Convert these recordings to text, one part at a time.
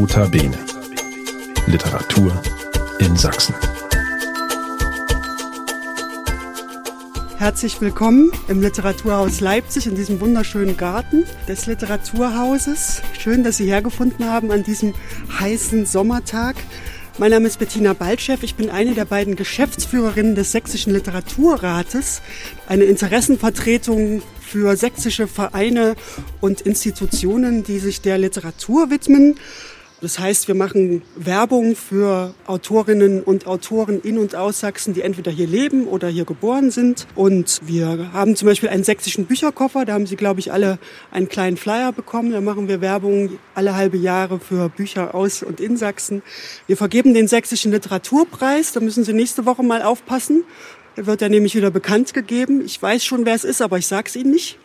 Notabene. Literatur in Sachsen. Herzlich willkommen im Literaturhaus Leipzig in diesem wunderschönen Garten des Literaturhauses. Schön, dass Sie hergefunden haben an diesem heißen Sommertag. Mein Name ist Bettina Baltschew. Ich bin eine der beiden Geschäftsführerinnen des Sächsischen Literaturrates, eine Interessenvertretung für sächsische Vereine und Institutionen, die sich der Literatur widmen. Das heißt, wir machen Werbung für Autorinnen und Autoren in und aus Sachsen, die entweder hier leben oder hier geboren sind. Und wir haben zum Beispiel einen sächsischen Bücherkoffer. Da haben Sie, glaube ich, alle einen kleinen Flyer bekommen. Da machen wir Werbung alle halbe Jahre für Bücher aus und in Sachsen. Wir vergeben den sächsischen Literaturpreis. Da müssen Sie nächste Woche mal aufpassen. Der wird ja nämlich wieder bekannt gegeben. Ich weiß schon, wer es ist, aber ich sage es Ihnen nicht.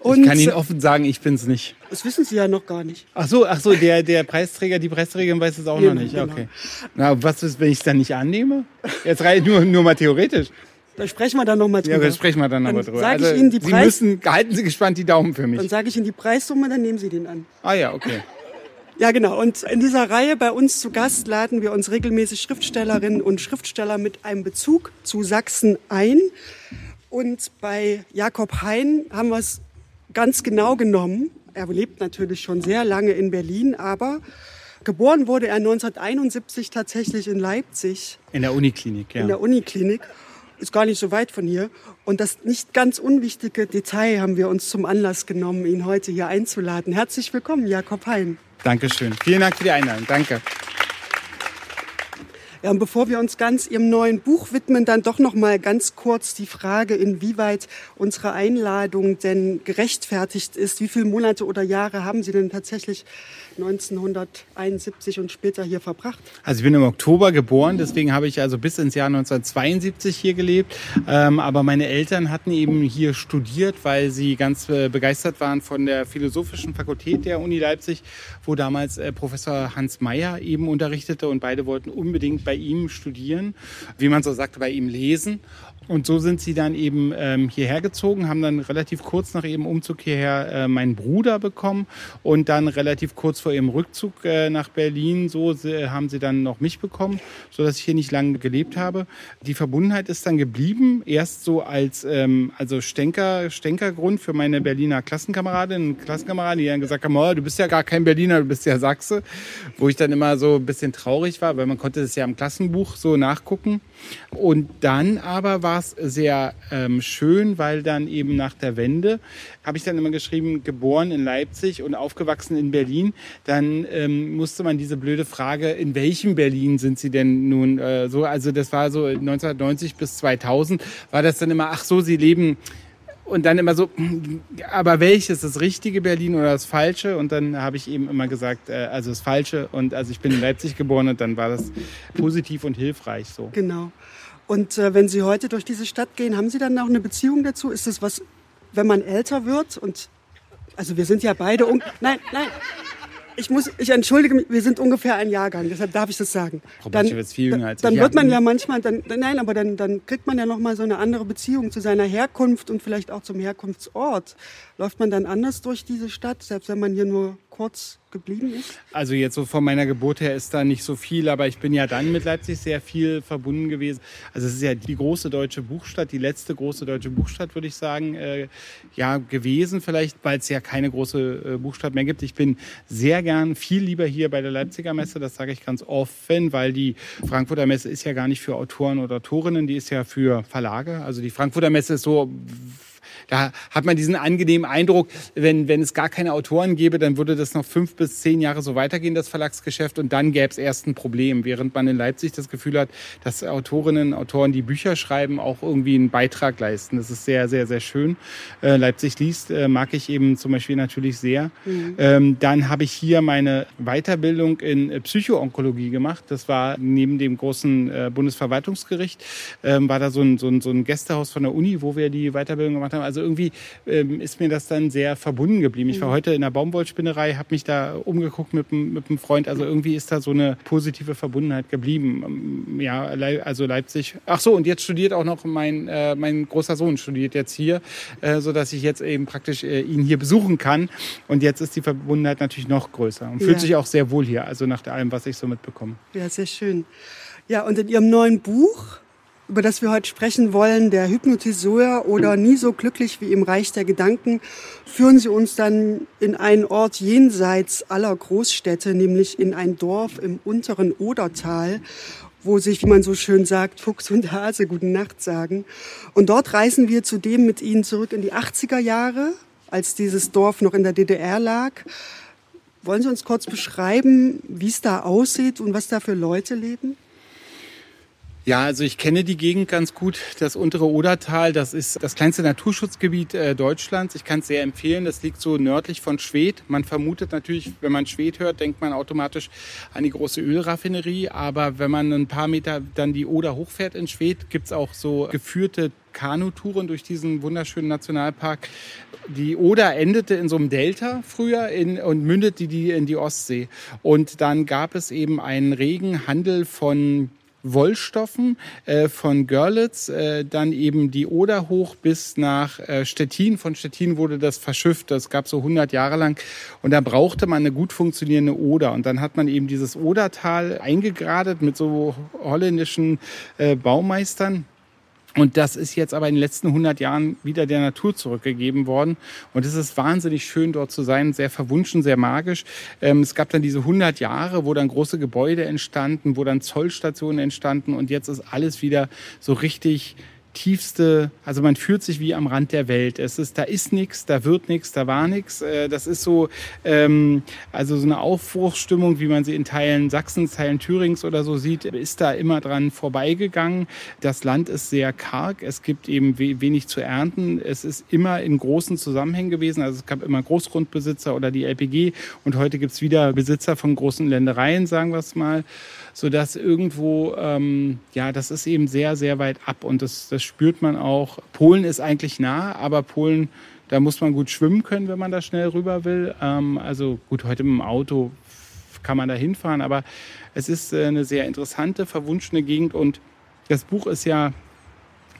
Und ich kann Ihnen offen sagen, ich bin's nicht. Das wissen Sie ja noch gar nicht. Ach so, ach so, der, der Preisträger, die Preisträgerin weiß es auch genau, noch nicht. Genau. Okay. Na, was ist, wenn ich es dann nicht annehme? Jetzt rein nur, nur mal theoretisch. Da sprechen wir dann nochmal drüber. Ja, da sprechen wir dann nochmal drüber. Sag ich also, Ihnen die Sie müssen, halten Sie gespannt die Daumen für mich. Dann sage ich Ihnen die Preissumme, dann nehmen Sie den an. Ah ja, okay. Ja, genau. Und in dieser Reihe bei uns zu Gast laden wir uns regelmäßig Schriftstellerinnen und Schriftsteller mit einem Bezug zu Sachsen ein. Und bei Jakob Hein haben wir es ganz genau genommen. Er lebt natürlich schon sehr lange in Berlin, aber geboren wurde er 1971 tatsächlich in Leipzig. In der Uniklinik, ja. In der Uniklinik. Ist gar nicht so weit von hier. Und das nicht ganz unwichtige Detail haben wir uns zum Anlass genommen, ihn heute hier einzuladen. Herzlich willkommen, Jakob Hein. Dankeschön. Vielen Dank für die Einladung. Danke. Ja, und bevor wir uns ganz Ihrem neuen Buch widmen, dann doch noch mal ganz kurz die Frage, inwieweit unsere Einladung denn gerechtfertigt ist. Wie viele Monate oder Jahre haben Sie denn tatsächlich 1971 und später hier verbracht? Also ich bin im Oktober geboren, deswegen habe ich also bis ins Jahr 1972 hier gelebt. Ähm, aber meine Eltern hatten eben hier studiert, weil sie ganz äh, begeistert waren von der Philosophischen Fakultät der Uni Leipzig, wo damals äh, Professor Hans Mayer eben unterrichtete und beide wollten unbedingt bei ihm studieren, wie man so sagte, bei ihm lesen. Und so sind sie dann eben ähm, hierher gezogen, haben dann relativ kurz nach ihrem Umzug hierher äh, meinen Bruder bekommen und dann relativ kurz vor ihrem Rückzug äh, nach Berlin, so äh, haben sie dann noch mich bekommen, so dass ich hier nicht lange gelebt habe. Die Verbundenheit ist dann geblieben, erst so als ähm, also Stänker, Stänkergrund für meine Berliner Klassenkameradin und Klassenkameraden, die dann gesagt haben, oh, du bist ja gar kein Berliner, du bist ja Sachse, wo ich dann immer so ein bisschen traurig war, weil man konnte das ja im Klassenbuch so nachgucken. Und dann aber war es sehr ähm, schön, weil dann eben nach der Wende habe ich dann immer geschrieben, geboren in Leipzig und aufgewachsen in Berlin. Dann ähm, musste man diese blöde Frage, in welchem Berlin sind Sie denn nun äh, so? Also das war so 1990 bis 2000 war das dann immer, ach so, Sie leben und dann immer so, aber welches, das richtige Berlin oder das falsche? Und dann habe ich eben immer gesagt, äh, also das falsche. Und also ich bin in Leipzig geboren und dann war das positiv und hilfreich so. Genau. Und äh, wenn Sie heute durch diese Stadt gehen, haben Sie dann noch eine Beziehung dazu? Ist das was, wenn man älter wird und also wir sind ja beide nein, nein, ich muss, ich entschuldige mich, wir sind ungefähr ein Jahrgang, deshalb darf ich das sagen. Frau dann, ist viel jünger als dann ich. wird man ja manchmal, dann, nein, aber dann, dann kriegt man ja noch mal so eine andere Beziehung zu seiner Herkunft und vielleicht auch zum Herkunftsort. Läuft man dann anders durch diese Stadt, selbst wenn man hier nur kurz geblieben ist? Also jetzt so von meiner Geburt her ist da nicht so viel, aber ich bin ja dann mit Leipzig sehr viel verbunden gewesen. Also es ist ja die große deutsche Buchstadt, die letzte große deutsche Buchstadt, würde ich sagen, äh, ja gewesen vielleicht, weil es ja keine große äh, Buchstadt mehr gibt. Ich bin sehr gern viel lieber hier bei der Leipziger Messe, das sage ich ganz offen, weil die Frankfurter Messe ist ja gar nicht für Autoren oder Autorinnen, die ist ja für Verlage. Also die Frankfurter Messe ist so da hat man diesen angenehmen Eindruck, wenn, wenn es gar keine Autoren gäbe, dann würde das noch fünf bis zehn Jahre so weitergehen, das Verlagsgeschäft, und dann gäbe es erst ein Problem. Während man in Leipzig das Gefühl hat, dass Autorinnen, Autoren, die Bücher schreiben, auch irgendwie einen Beitrag leisten. Das ist sehr, sehr, sehr schön. Äh, Leipzig liest äh, mag ich eben zum Beispiel natürlich sehr. Mhm. Ähm, dann habe ich hier meine Weiterbildung in Psychoonkologie gemacht. Das war neben dem großen äh, Bundesverwaltungsgericht, ähm, war da so ein, so, ein, so ein Gästehaus von der Uni, wo wir die Weiterbildung gemacht haben. Also Also irgendwie ähm, ist mir das dann sehr verbunden geblieben. Ich war mhm. heute in der Baumwollspinnerei, habe mich da umgeguckt mit, mit einem Freund. Also irgendwie ist da so eine positive Verbundenheit geblieben. Ähm, ja, also Leipzig. Ach so, und jetzt studiert auch noch mein, äh, mein großer Sohn studiert jetzt hier, äh, so dass ich jetzt eben praktisch äh, ihn hier besuchen kann. Und jetzt ist die Verbundenheit natürlich noch größer und ja. fühlt sich auch sehr wohl hier. Also nach allem, was ich so mitbekomme. Ja, sehr schön. Ja, und in Ihrem neuen Buch über das wir heute sprechen wollen, der Hypnotiseur oder nie so glücklich wie im Reich der Gedanken, führen Sie uns dann in einen Ort jenseits aller Großstädte, nämlich in ein Dorf im unteren Odertal, wo sich, wie man so schön sagt, Fuchs und Hase guten Nacht sagen. Und dort reisen wir zudem mit Ihnen zurück in die 80er Jahre, als dieses Dorf noch in der DDR lag. Wollen Sie uns kurz beschreiben, wie es da aussieht und was da für Leute leben? Ja, also ich kenne die Gegend ganz gut. Das untere Odertal, das ist das kleinste Naturschutzgebiet äh, Deutschlands. Ich kann es sehr empfehlen. Das liegt so nördlich von Schwedt. Man vermutet natürlich, wenn man Schwedt hört, denkt man automatisch an die große Ölraffinerie. Aber wenn man ein paar Meter dann die Oder hochfährt in Schwedt, gibt's auch so geführte Kanutouren durch diesen wunderschönen Nationalpark. Die Oder endete in so einem Delta früher in, und mündete die in die Ostsee. Und dann gab es eben einen regen Handel von Wollstoffen äh, von Görlitz, äh, dann eben die Oder hoch bis nach äh, Stettin. Von Stettin wurde das verschifft. Das gab so 100 Jahre lang. Und da brauchte man eine gut funktionierende Oder. Und dann hat man eben dieses Odertal eingegradet mit so holländischen äh, Baumeistern. Und das ist jetzt aber in den letzten 100 Jahren wieder der Natur zurückgegeben worden. Und es ist wahnsinnig schön, dort zu sein, sehr verwunschen, sehr magisch. Ähm, es gab dann diese 100 Jahre, wo dann große Gebäude entstanden, wo dann Zollstationen entstanden. Und jetzt ist alles wieder so richtig tiefste, also man fühlt sich wie am Rand der Welt. Es ist, da ist nichts, da wird nichts, da war nichts. Äh, das ist so, ähm, also so eine Aufbruchsstimmung, wie man sie in Teilen Sachsens, Teilen Thürings oder so sieht, ist da immer dran vorbeigegangen. Das Land ist sehr karg, es gibt eben wenig zu ernten. Es ist immer in großen Zusammenhängen gewesen. Also es gab immer Großgrundbesitzer oder die LPG und heute gibt es wieder Besitzer von großen Ländereien, sagen wir es mal sodass irgendwo, ähm, ja, das ist eben sehr, sehr weit ab und das, das spürt man auch. Polen ist eigentlich nah, aber Polen, da muss man gut schwimmen können, wenn man da schnell rüber will. Ähm, also gut, heute mit dem Auto kann man da hinfahren, aber es ist äh, eine sehr interessante, verwunschene Gegend und das Buch ist ja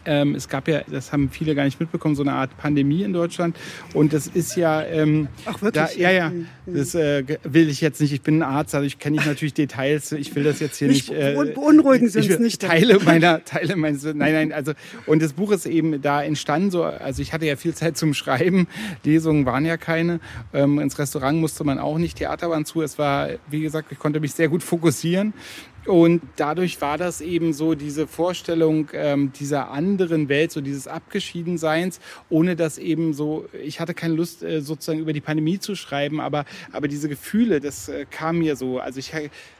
ähm, es gab ja, das haben viele gar nicht mitbekommen, so eine Art Pandemie in Deutschland. Und das ist ja. Ähm, Ach, wirklich? Da, ja, ja. Mhm. Das äh, will ich jetzt nicht. Ich bin ein Arzt, also ich kenne natürlich Details. Ich will das jetzt hier nicht. nicht äh, beunruhigen Sie uns nicht. Teile meiner, Teile meines. Nein, nein. Also, und das Buch ist eben da entstanden. So, also ich hatte ja viel Zeit zum Schreiben. Lesungen waren ja keine. Ähm, ins Restaurant musste man auch nicht. Theater waren zu. Es war, wie gesagt, ich konnte mich sehr gut fokussieren. Und dadurch war das eben so diese Vorstellung ähm, dieser anderen Welt, so dieses Abgeschiedenseins, ohne dass eben so, ich hatte keine Lust äh, sozusagen über die Pandemie zu schreiben, aber, aber diese Gefühle, das äh, kam mir so. Also ich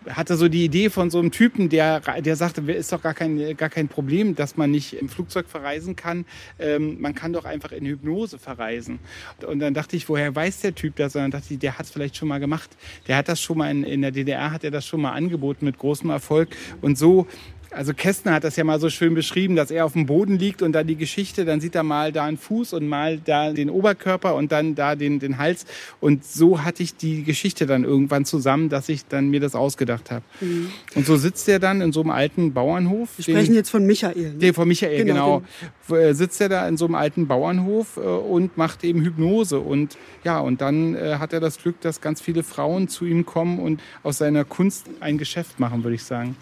hatte so die Idee von so einem Typen, der, der sagte, ist doch gar kein, gar kein Problem, dass man nicht im Flugzeug verreisen kann. Ähm, man kann doch einfach in Hypnose verreisen. Und dann dachte ich, woher weiß der Typ das? Und dann dachte ich, der hat es vielleicht schon mal gemacht. Der hat das schon mal in, in der DDR, hat er das schon mal angeboten mit großem Erfolg. Und so also Kästner hat das ja mal so schön beschrieben, dass er auf dem Boden liegt und dann die Geschichte, dann sieht er mal da einen Fuß und mal da den Oberkörper und dann da den, den Hals. Und so hatte ich die Geschichte dann irgendwann zusammen, dass ich dann mir das ausgedacht habe. Mhm. Und so sitzt er dann in so einem alten Bauernhof. Wir sprechen den, jetzt von Michael. Ne? Den, von Michael, genau. genau. Äh, sitzt er da in so einem alten Bauernhof äh, und macht eben Hypnose. Und ja, und dann äh, hat er das Glück, dass ganz viele Frauen zu ihm kommen und aus seiner Kunst ein Geschäft machen, würde ich sagen.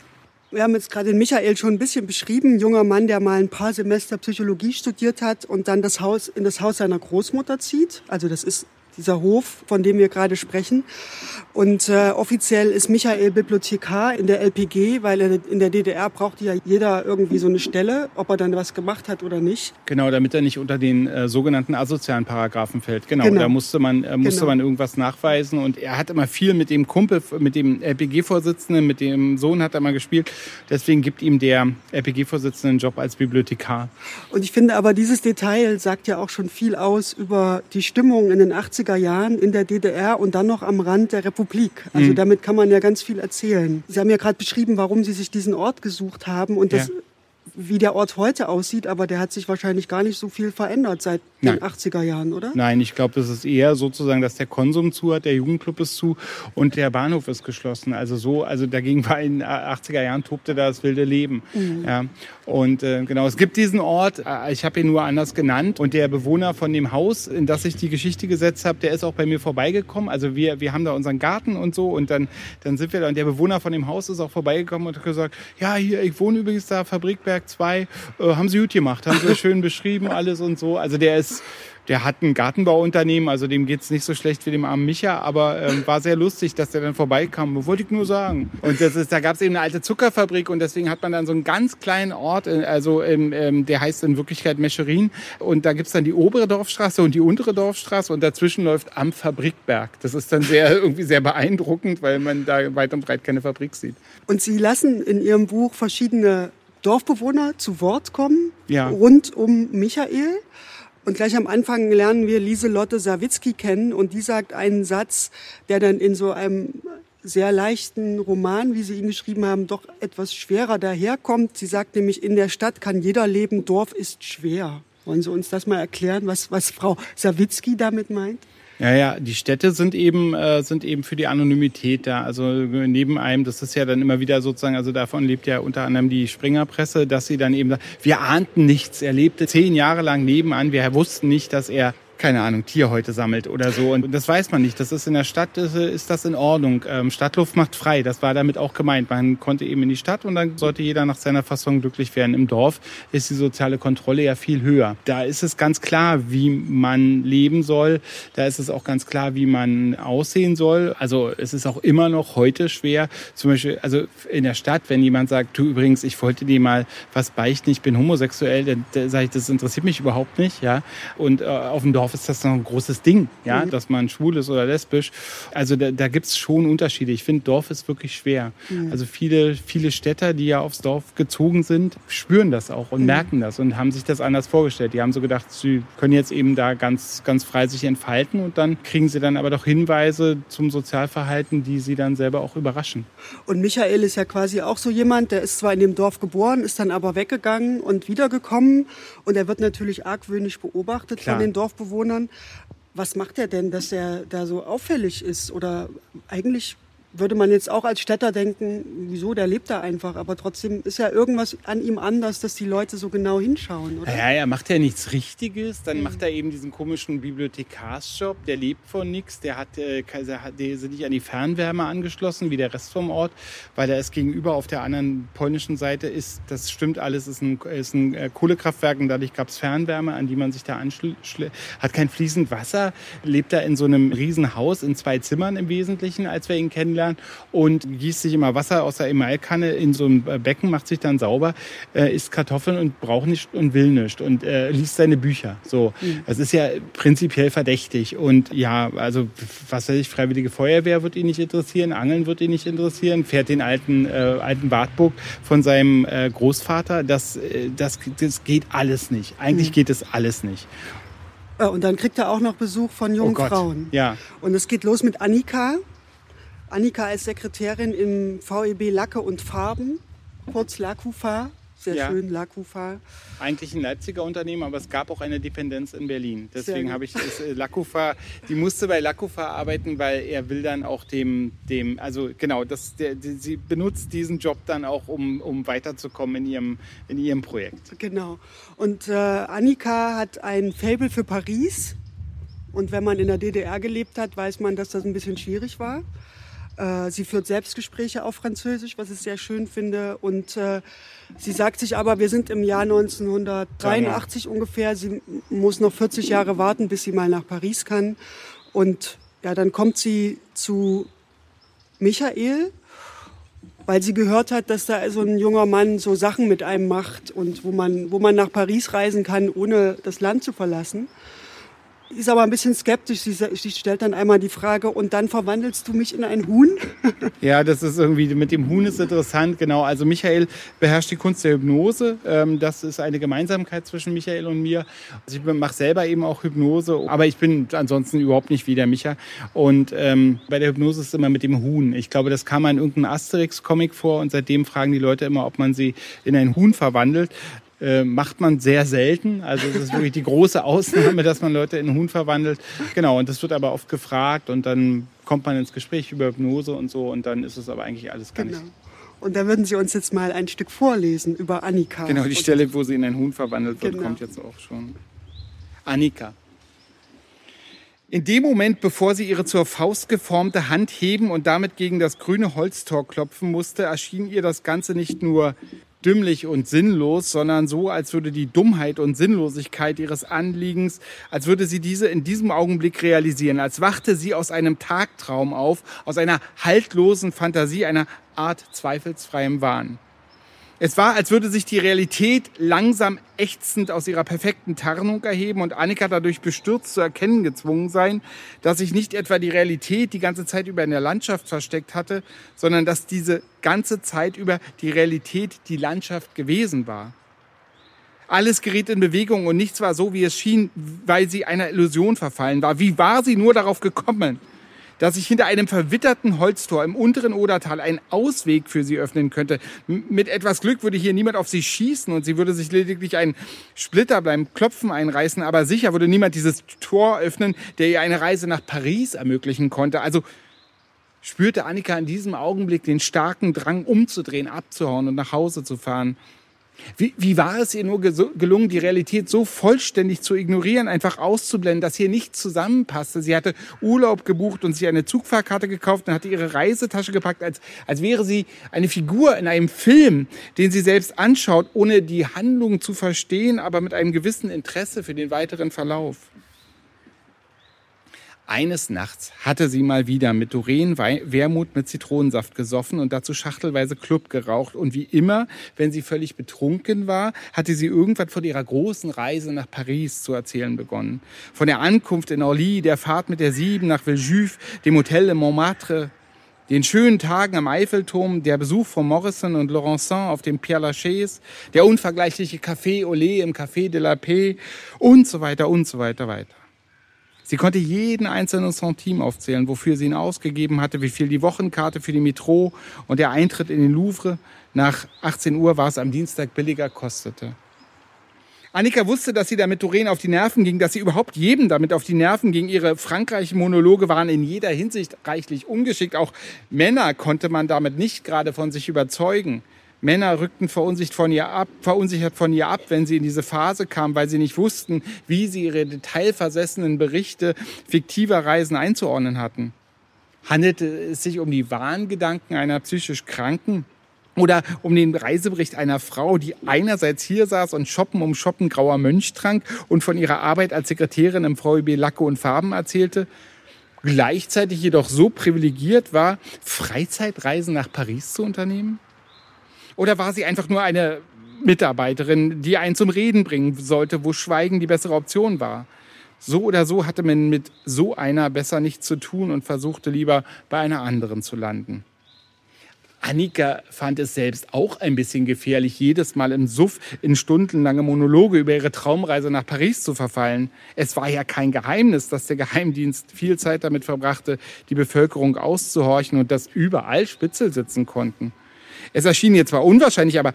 Wir haben jetzt gerade den Michael schon ein bisschen beschrieben, ein junger Mann, der mal ein paar Semester Psychologie studiert hat und dann das Haus in das Haus seiner Großmutter zieht. Also das ist dieser Hof, von dem wir gerade sprechen. Und äh, offiziell ist Michael Bibliothekar in der LPG, weil in der DDR braucht ja jeder irgendwie so eine Stelle, ob er dann was gemacht hat oder nicht. Genau, damit er nicht unter den äh, sogenannten asozialen Paragraphen fällt. Genau, genau. da musste man äh, musste genau. man irgendwas nachweisen und er hat immer viel mit dem Kumpel, mit dem LPG-Vorsitzenden, mit dem Sohn hat er mal gespielt. Deswegen gibt ihm der LPG-Vorsitzende einen Job als Bibliothekar. Und ich finde aber dieses Detail sagt ja auch schon viel aus über die Stimmung in den 80er Jahren in der DDR und dann noch am Rand der Republik. Also mhm. damit kann man ja ganz viel erzählen. Sie haben ja gerade beschrieben, warum Sie sich diesen Ort gesucht haben und das wie der Ort heute aussieht, aber der hat sich wahrscheinlich gar nicht so viel verändert seit Nein. den 80er Jahren, oder? Nein, ich glaube, das ist eher sozusagen, dass der Konsum zu hat, der Jugendclub ist zu und der Bahnhof ist geschlossen. Also so, also dagegen war in den 80er Jahren tobte da das wilde Leben. Mhm. Ja. Und äh, genau, es gibt diesen Ort, äh, ich habe ihn nur anders genannt. Und der Bewohner von dem Haus, in das ich die Geschichte gesetzt habe, der ist auch bei mir vorbeigekommen. Also wir, wir haben da unseren Garten und so. Und dann, dann sind wir da. Und der Bewohner von dem Haus ist auch vorbeigekommen und hat gesagt, ja, hier, ich wohne übrigens da, Fabrikberg 2, äh, haben sie gut gemacht, haben sie schön beschrieben, alles und so. Also der ist, der hat ein Gartenbauunternehmen, also dem geht's nicht so schlecht wie dem armen Micha, aber ähm, war sehr lustig, dass der dann vorbeikam. Wollte ich nur sagen. Und das ist, da gab's eben eine alte Zuckerfabrik und deswegen hat man dann so einen ganz kleinen Ort, äh, also ähm, ähm, der heißt in Wirklichkeit Mescherin. Und da gibt's dann die obere Dorfstraße und die untere Dorfstraße und dazwischen läuft am Fabrikberg. Das ist dann sehr irgendwie sehr beeindruckend, weil man da weit und breit keine Fabrik sieht. Und Sie lassen in Ihrem Buch verschiedene Dorfbewohner zu Wort kommen, Ja. rund um Michael. Und gleich am Anfang lernen wir Lieselotte Sawicki kennen und die sagt einen Satz, der dann in so einem sehr leichten Roman, wie Sie ihn geschrieben haben, doch etwas schwerer daherkommt. Sie sagt nämlich, in der Stadt kann jeder leben, Dorf ist schwer. Wollen Sie uns das mal erklären, was, was Frau Sawicki damit meint? Ja, ja, die Städte sind eben, äh, sind eben für die Anonymität da. Also neben einem, das ist ja dann immer wieder sozusagen, also davon lebt ja unter anderem die Springerpresse, dass sie dann eben, sagt, wir ahnten nichts. Er lebte zehn Jahre lang nebenan. Wir wussten nicht, dass er keine Ahnung, Tierhäute sammelt oder so. Und das weiß man nicht. Das ist in der Stadt, ist, das in Ordnung. Ähm, Stadtluft macht frei. Das war damit auch gemeint. Man konnte eben in die Stadt und dann sollte jeder nach seiner Fassung glücklich werden. Im Dorf ist die soziale Kontrolle ja viel höher. Da ist es ganz klar, wie man leben soll. Da ist es auch ganz klar, wie man aussehen soll. Also es ist auch immer noch heute schwer. Zum Beispiel, also in der Stadt, wenn jemand sagt, du übrigens, ich wollte dir mal was beichten, ich bin homosexuell, dann, dann sage ich, das interessiert mich überhaupt nicht. Ja. Und äh, auf dem Dorf ist das noch ein großes Ding, ja, mhm. dass man schwul ist oder lesbisch. Also da, da gibt es schon Unterschiede. Ich finde, Dorf ist wirklich schwer. Mhm. Also viele, viele Städter, die ja aufs Dorf gezogen sind, spüren das auch und mhm. merken das und haben sich das anders vorgestellt. Die haben so gedacht, sie können jetzt eben da ganz, ganz frei sich entfalten und dann kriegen sie dann aber doch Hinweise zum Sozialverhalten, die sie dann selber auch überraschen. Und Michael ist ja quasi auch so jemand, der ist zwar in dem Dorf geboren, ist dann aber weggegangen und wiedergekommen und er wird natürlich argwöhnisch beobachtet Klar. von den Dorfbewohnern Dorfbewohnern. Was macht er denn, dass er da so auffällig ist? Oder eigentlich würde man jetzt auch als Städter denken, wieso, der lebt da einfach. Aber trotzdem ist ja irgendwas an ihm anders, dass die Leute so genau hinschauen, oder? Ja, er macht ja nichts Richtiges. Dann mhm. macht er eben diesen komischen Bibliothekarsjob. Der lebt von nichts. Der hat, äh, der ist nicht an die Fernwärme angeschlossen, wie der Rest vom Ort, weil er ist gegenüber auf der anderen polnischen Seite ist. Das stimmt alles, ist ein, ist ein äh, Kohlekraftwerk und dadurch gab es Fernwärme, an die man sich da anschließt. Hat kein fließend Wasser, lebt da in so einem Riesenhaus in zwei Zimmern im Wesentlichen, als wir ihn kennenlernen Kennenlernen und gießt sich immer Wasser aus der Emailkanne in so ein Becken, macht sich dann sauber, äh, isst Kartoffeln und braucht nicht und will nicht und äh, liest seine Bücher. So, mhm. das ist ja prinzipiell verdächtig und ja, also was weiß ich, Freiwillige Feuerwehr wird ihn nicht interessieren, Angeln wird ihn nicht interessieren, fährt den alten äh, alten Wartburg von seinem äh, Großvater, das, äh, das das geht alles nicht. Eigentlich mhm. geht es alles nicht. Und dann kriegt er auch noch Besuch von jungen oh Frauen. Ja. Und es geht los mit Annika. Annika als Sekretärin im VEB Lacke und Farben, kurz LACUFA. Sehr ja. schön, LACUFA. Eigentlich ein Leipziger Unternehmen, aber es gab auch eine Dependenz in Berlin. Deswegen habe ich das, äh, LACUFA, die musste bei LACUFA arbeiten, weil er will dann auch dem, dem also genau, das, der, die, sie benutzt diesen Job dann auch, um, um weiterzukommen in ihrem, in ihrem Projekt. Genau. Und äh, Annika hat ein Fable für Paris. Und wenn man in der DDR gelebt hat, weiß man, dass das ein bisschen schwierig war. Äh, sie führt Selbstgespräche auf Französisch, was ich sehr schön finde. Und äh, sie sagt sich aber, wir sind im Jahr 1983 ja, ja. ungefähr. Sie muss noch 40 Jahre warten, bis sie mal nach Paris kann. Und ja, dann kommt sie zu Michael, weil sie gehört hat, dass da so ein junger Mann so Sachen mit einem macht und wo man, wo man nach Paris reisen kann, ohne das Land zu verlassen ist aber ein bisschen skeptisch. Sie, stellt dann einmal die Frage, und dann verwandelst du mich in ein Huhn? ja, das ist irgendwie, mit dem Huhn ist interessant, genau. Also Michael beherrscht die Kunst der Hypnose. Ähm, das ist eine Gemeinsamkeit zwischen Michael und mir. Also ich mache selber eben auch Hypnose, aber ich bin ansonsten überhaupt nicht wie der Micha. Und ähm, bei der Hypnose ist es immer mit dem Huhn. Ich glaube, das kam in irgendeinem Asterix-Comic vor und seitdem fragen die Leute immer, ob man sie in ein Huhn verwandelt. Äh, macht man sehr selten. Also das ist wirklich die große Ausnahme, dass man Leute in Huhn verwandelt. Genau, und das wird aber oft gefragt und dann kommt man ins Gespräch über Hypnose und so und dann ist es aber eigentlich alles gar genau. nicht. Und da würden Sie uns jetzt mal ein Stück vorlesen über Annika. Genau, die Stelle, wo sie in ein Huhn verwandelt wird, genau. kommt jetzt auch schon. Annika. In dem Moment, bevor sie ihre zur Faust geformte Hand heben und damit gegen das grüne Holztor klopfen musste, erschien ihr das Ganze nicht nur dümmlich und sinnlos, sondern so, als würde die Dummheit und Sinnlosigkeit ihres Anliegens, als würde sie diese in diesem Augenblick realisieren, als wachte sie aus einem Tagtraum auf, aus einer haltlosen Fantasie, einer Art zweifelsfreiem Wahn. Es war, als würde sich die Realität langsam ächzend aus ihrer perfekten Tarnung erheben und Annika dadurch bestürzt zu erkennen gezwungen sein, dass sich nicht etwa die Realität die ganze Zeit über in der Landschaft versteckt hatte, sondern dass diese ganze Zeit über die Realität die Landschaft gewesen war. Alles geriet in Bewegung und nichts war so, wie es schien, weil sie einer Illusion verfallen war. Wie war sie nur darauf gekommen? Dass sich hinter einem verwitterten Holztor im unteren Odertal ein Ausweg für sie öffnen könnte. mit etwas Glück würde hier niemand auf sie schießen und sie würde sich lediglich einen Splitter beim Klopfen einreißen, aber sicher würde niemand dieses Tor öffnen, der ihr eine Reise nach Paris ermöglichen konnte. Also spürte Annika in diesem Augenblick den starken Drang umzudrehen, abzuhauen und nach Hause zu fahren. Wie, wie war es ihr nur gelungen, die Realität so vollständig zu ignorieren, einfach auszublenden, dass hier nichts zusammenpasste? Sie hatte Urlaub gebucht und sich eine Zugfahrkarte gekauft und hatte ihre Reisetasche gepackt, als, als wäre sie eine Figur in einem Film, den sie selbst anschaut, ohne die Handlung zu verstehen, aber mit einem gewissen Interesse für den weiteren Verlauf. Eines Nachts hatte sie mal wieder mit Doreen Wermut mit Zitronensaft gesoffen und dazu schachtelweise Club geraucht. Und wie immer, wenn sie völlig betrunken war, hatte sie irgendwann von ihrer großen Reise nach Paris zu erzählen begonnen. Von der Ankunft in Orly, der Fahrt mit der Sieben nach Villejuif, dem Hotel in Montmartre, den schönen Tagen am Eiffelturm, der Besuch von Morrison und Laurencin auf dem Père Lachaise, der unvergleichliche Café Olé im Café de la Paix und so weiter und so weiter weiter. Sie konnte jeden einzelnen Centime aufzählen, wofür sie ihn ausgegeben hatte, wie viel die Wochenkarte für die Metro und der Eintritt in den Louvre nach 18 Uhr war es am Dienstag billiger kostete. Annika wusste, dass sie damit Doreen auf die Nerven ging, dass sie überhaupt jedem damit auf die Nerven ging. Ihre Frankreich-Monologe waren in jeder Hinsicht reichlich ungeschickt. Auch Männer konnte man damit nicht gerade von sich überzeugen. Männer rückten verunsichert von ihr ab, verunsichert von ihr ab, wenn sie in diese Phase kam, weil sie nicht wussten, wie sie ihre detailversessenen Berichte fiktiver Reisen einzuordnen hatten. Handelte es sich um die Wahngedanken einer psychisch Kranken? Oder um den Reisebericht einer Frau, die einerseits hier saß und Shoppen um Shoppen grauer Mönch trank und von ihrer Arbeit als Sekretärin im VEB Lacke und Farben erzählte, gleichzeitig jedoch so privilegiert war, Freizeitreisen nach Paris zu unternehmen? Oder war sie einfach nur eine Mitarbeiterin, die einen zum Reden bringen sollte, wo Schweigen die bessere Option war? So oder so hatte man mit so einer besser nichts zu tun und versuchte lieber bei einer anderen zu landen. Annika fand es selbst auch ein bisschen gefährlich, jedes Mal im Suff in stundenlange Monologe über ihre Traumreise nach Paris zu verfallen. Es war ja kein Geheimnis, dass der Geheimdienst viel Zeit damit verbrachte, die Bevölkerung auszuhorchen und dass überall Spitzel sitzen konnten. Es erschien ihr zwar unwahrscheinlich, aber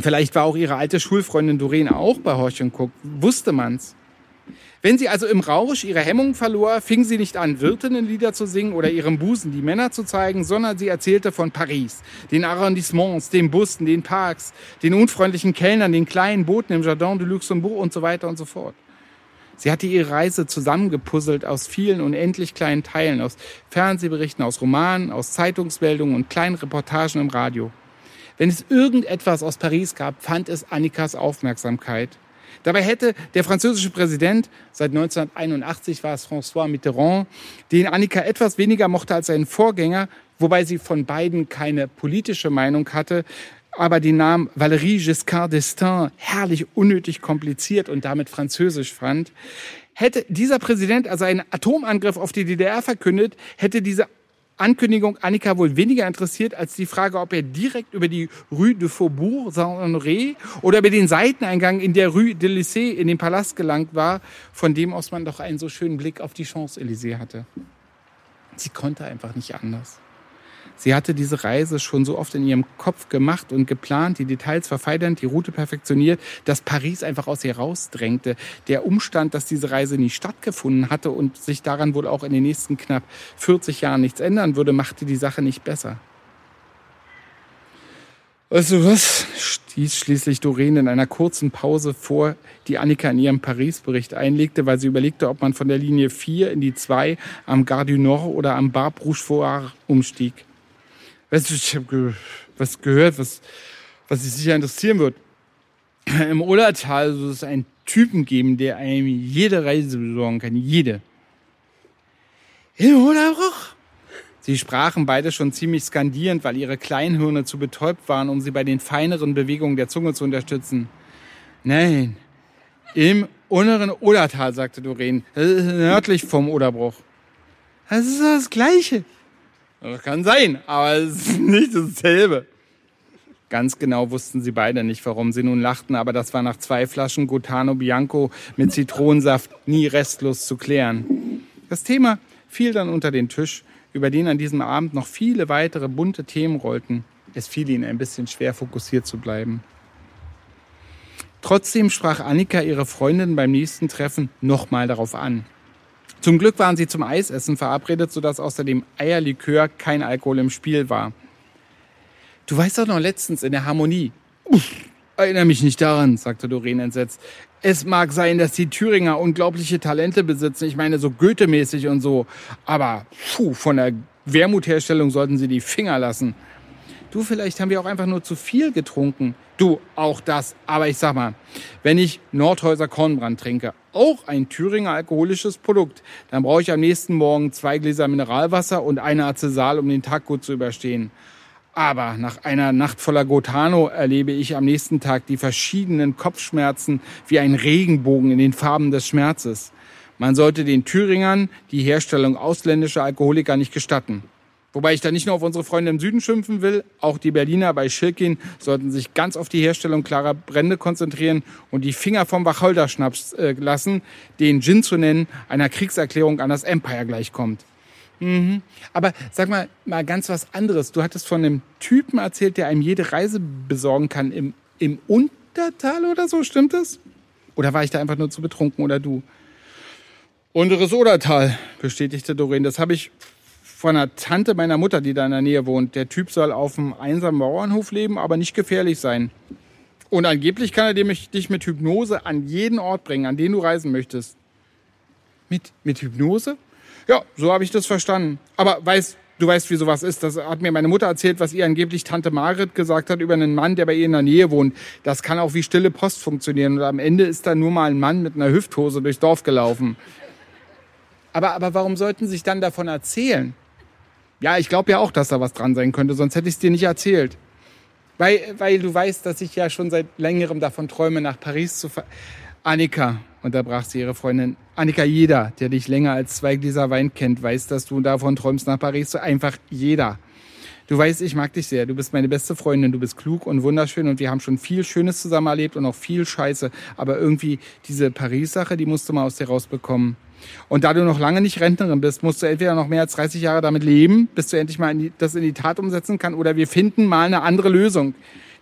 vielleicht war auch ihre alte Schulfreundin Doreen auch bei Horch und Cook. Wusste man's. Wenn sie also im Rausch ihre Hemmung verlor, fing sie nicht an, Wirtinnenlieder zu singen oder ihrem Busen die Männer zu zeigen, sondern sie erzählte von Paris, den Arrondissements, den Bussen, den Parks, den unfreundlichen Kellnern, den kleinen Booten im Jardin de Luxembourg und so weiter und so fort. Sie hatte ihre Reise zusammengepuzzelt aus vielen unendlich kleinen Teilen, aus Fernsehberichten, aus Romanen, aus Zeitungsmeldungen und kleinen Reportagen im Radio. Wenn es irgendetwas aus Paris gab, fand es Annikas Aufmerksamkeit. Dabei hätte der französische Präsident, seit 1981 war es François Mitterrand, den Annika etwas weniger mochte als seinen Vorgänger, wobei sie von beiden keine politische Meinung hatte, aber den Namen Valérie Giscard d'Estaing herrlich unnötig kompliziert und damit französisch fand, Hätte dieser Präsident also einen Atomangriff auf die DDR verkündet, hätte diese Ankündigung Annika wohl weniger interessiert als die Frage, ob er direkt über die Rue de Faubourg Saint-Honoré oder über den Seiteneingang in der Rue de Lycée in den Palast gelangt war, von dem aus man doch einen so schönen Blick auf die Champs-Élysées hatte. Sie konnte einfach nicht anders. Sie hatte diese Reise schon so oft in ihrem Kopf gemacht und geplant, die Details verfeinernd, die Route perfektioniert, dass Paris einfach aus ihr rausdrängte. Der Umstand, dass diese Reise nie stattgefunden hatte und sich daran wohl auch in den nächsten knapp 40 Jahren nichts ändern würde, machte die Sache nicht besser. Weißt du was? stieß schließlich Doreen in einer kurzen Pause vor, die Annika in ihrem Paris-Bericht einlegte, weil sie überlegte, ob man von der Linie 4 in die 2 am Gare du Nord oder am Bar Rochefort umstieg. Weißt du, ich habe ge was gehört, was, was sich sicher interessieren wird. Im Odertal soll es einen Typen geben, der einem jede Reise besorgen kann. Jede. Im Oderbruch? Sie sprachen beide schon ziemlich skandierend, weil ihre Kleinhirne zu betäubt waren, um sie bei den feineren Bewegungen der Zunge zu unterstützen. Nein, im unteren Odertal, sagte Doreen, nördlich vom Oderbruch. Das ist das Gleiche. Das kann sein, aber es ist nicht dasselbe. Ganz genau wussten sie beide nicht, warum sie nun lachten, aber das war nach zwei Flaschen Gotano Bianco mit Zitronensaft nie restlos zu klären. Das Thema fiel dann unter den Tisch, über den an diesem Abend noch viele weitere bunte Themen rollten. Es fiel ihnen ein bisschen schwer, fokussiert zu bleiben. Trotzdem sprach Annika ihre Freundin beim nächsten Treffen nochmal darauf an. Zum Glück waren sie zum Eisessen verabredet, sodass außer dem Eierlikör kein Alkohol im Spiel war. Du weißt doch noch letztens in der Harmonie. Uff, erinnere mich nicht daran, sagte Doreen entsetzt. Es mag sein, dass die Thüringer unglaubliche Talente besitzen. Ich meine, so Goethe-mäßig und so. Aber puh, von der Wermutherstellung sollten sie die Finger lassen. Du, vielleicht haben wir auch einfach nur zu viel getrunken. Du, auch das. Aber ich sag mal, wenn ich Nordhäuser Kornbrand trinke, auch ein Thüringer alkoholisches Produkt, dann brauche ich am nächsten Morgen zwei Gläser Mineralwasser und eine Azesal, um den Tag gut zu überstehen. Aber nach einer Nacht voller Gotano erlebe ich am nächsten Tag die verschiedenen Kopfschmerzen wie ein Regenbogen in den Farben des Schmerzes. Man sollte den Thüringern die Herstellung ausländischer Alkoholiker nicht gestatten. Wobei ich da nicht nur auf unsere Freunde im Süden schimpfen will, auch die Berliner bei Schilkin sollten sich ganz auf die Herstellung klarer Brände konzentrieren und die Finger vom Wacholderschnaps äh, lassen, den Gin zu nennen, einer Kriegserklärung an das Empire gleichkommt. Mhm. Aber sag mal, mal ganz was anderes. Du hattest von einem Typen erzählt, der einem jede Reise besorgen kann im, im Untertal oder so, stimmt das? Oder war ich da einfach nur zu betrunken oder du? Unteres Odertal, bestätigte Doreen. Das habe ich von einer Tante meiner Mutter, die da in der Nähe wohnt. Der Typ soll auf einem einsamen Bauernhof leben, aber nicht gefährlich sein. Und angeblich kann er dich mit Hypnose an jeden Ort bringen, an den du reisen möchtest. Mit, mit Hypnose? Ja, so habe ich das verstanden. Aber weißt, du weißt, wie sowas ist. Das hat mir meine Mutter erzählt, was ihr angeblich Tante Margret gesagt hat über einen Mann, der bei ihr in der Nähe wohnt. Das kann auch wie stille Post funktionieren. Und am Ende ist da nur mal ein Mann mit einer Hüfthose durchs Dorf gelaufen. Aber, aber warum sollten sie sich dann davon erzählen? Ja, ich glaube ja auch, dass da was dran sein könnte, sonst hätte ich es dir nicht erzählt. Weil, weil du weißt, dass ich ja schon seit längerem davon träume, nach Paris zu fahren. Annika, unterbrach sie ihre Freundin. Annika, jeder, der dich länger als zwei Gläser Wein kennt, weiß, dass du davon träumst, nach Paris zu. Einfach jeder. Du weißt, ich mag dich sehr. Du bist meine beste Freundin. Du bist klug und wunderschön und wir haben schon viel Schönes zusammen erlebt und auch viel Scheiße. Aber irgendwie diese Paris-Sache, die musst du mal aus dir rausbekommen. Und da du noch lange nicht Rentnerin bist, musst du entweder noch mehr als 30 Jahre damit leben, bis du endlich mal in die, das in die Tat umsetzen kann, oder wir finden mal eine andere Lösung.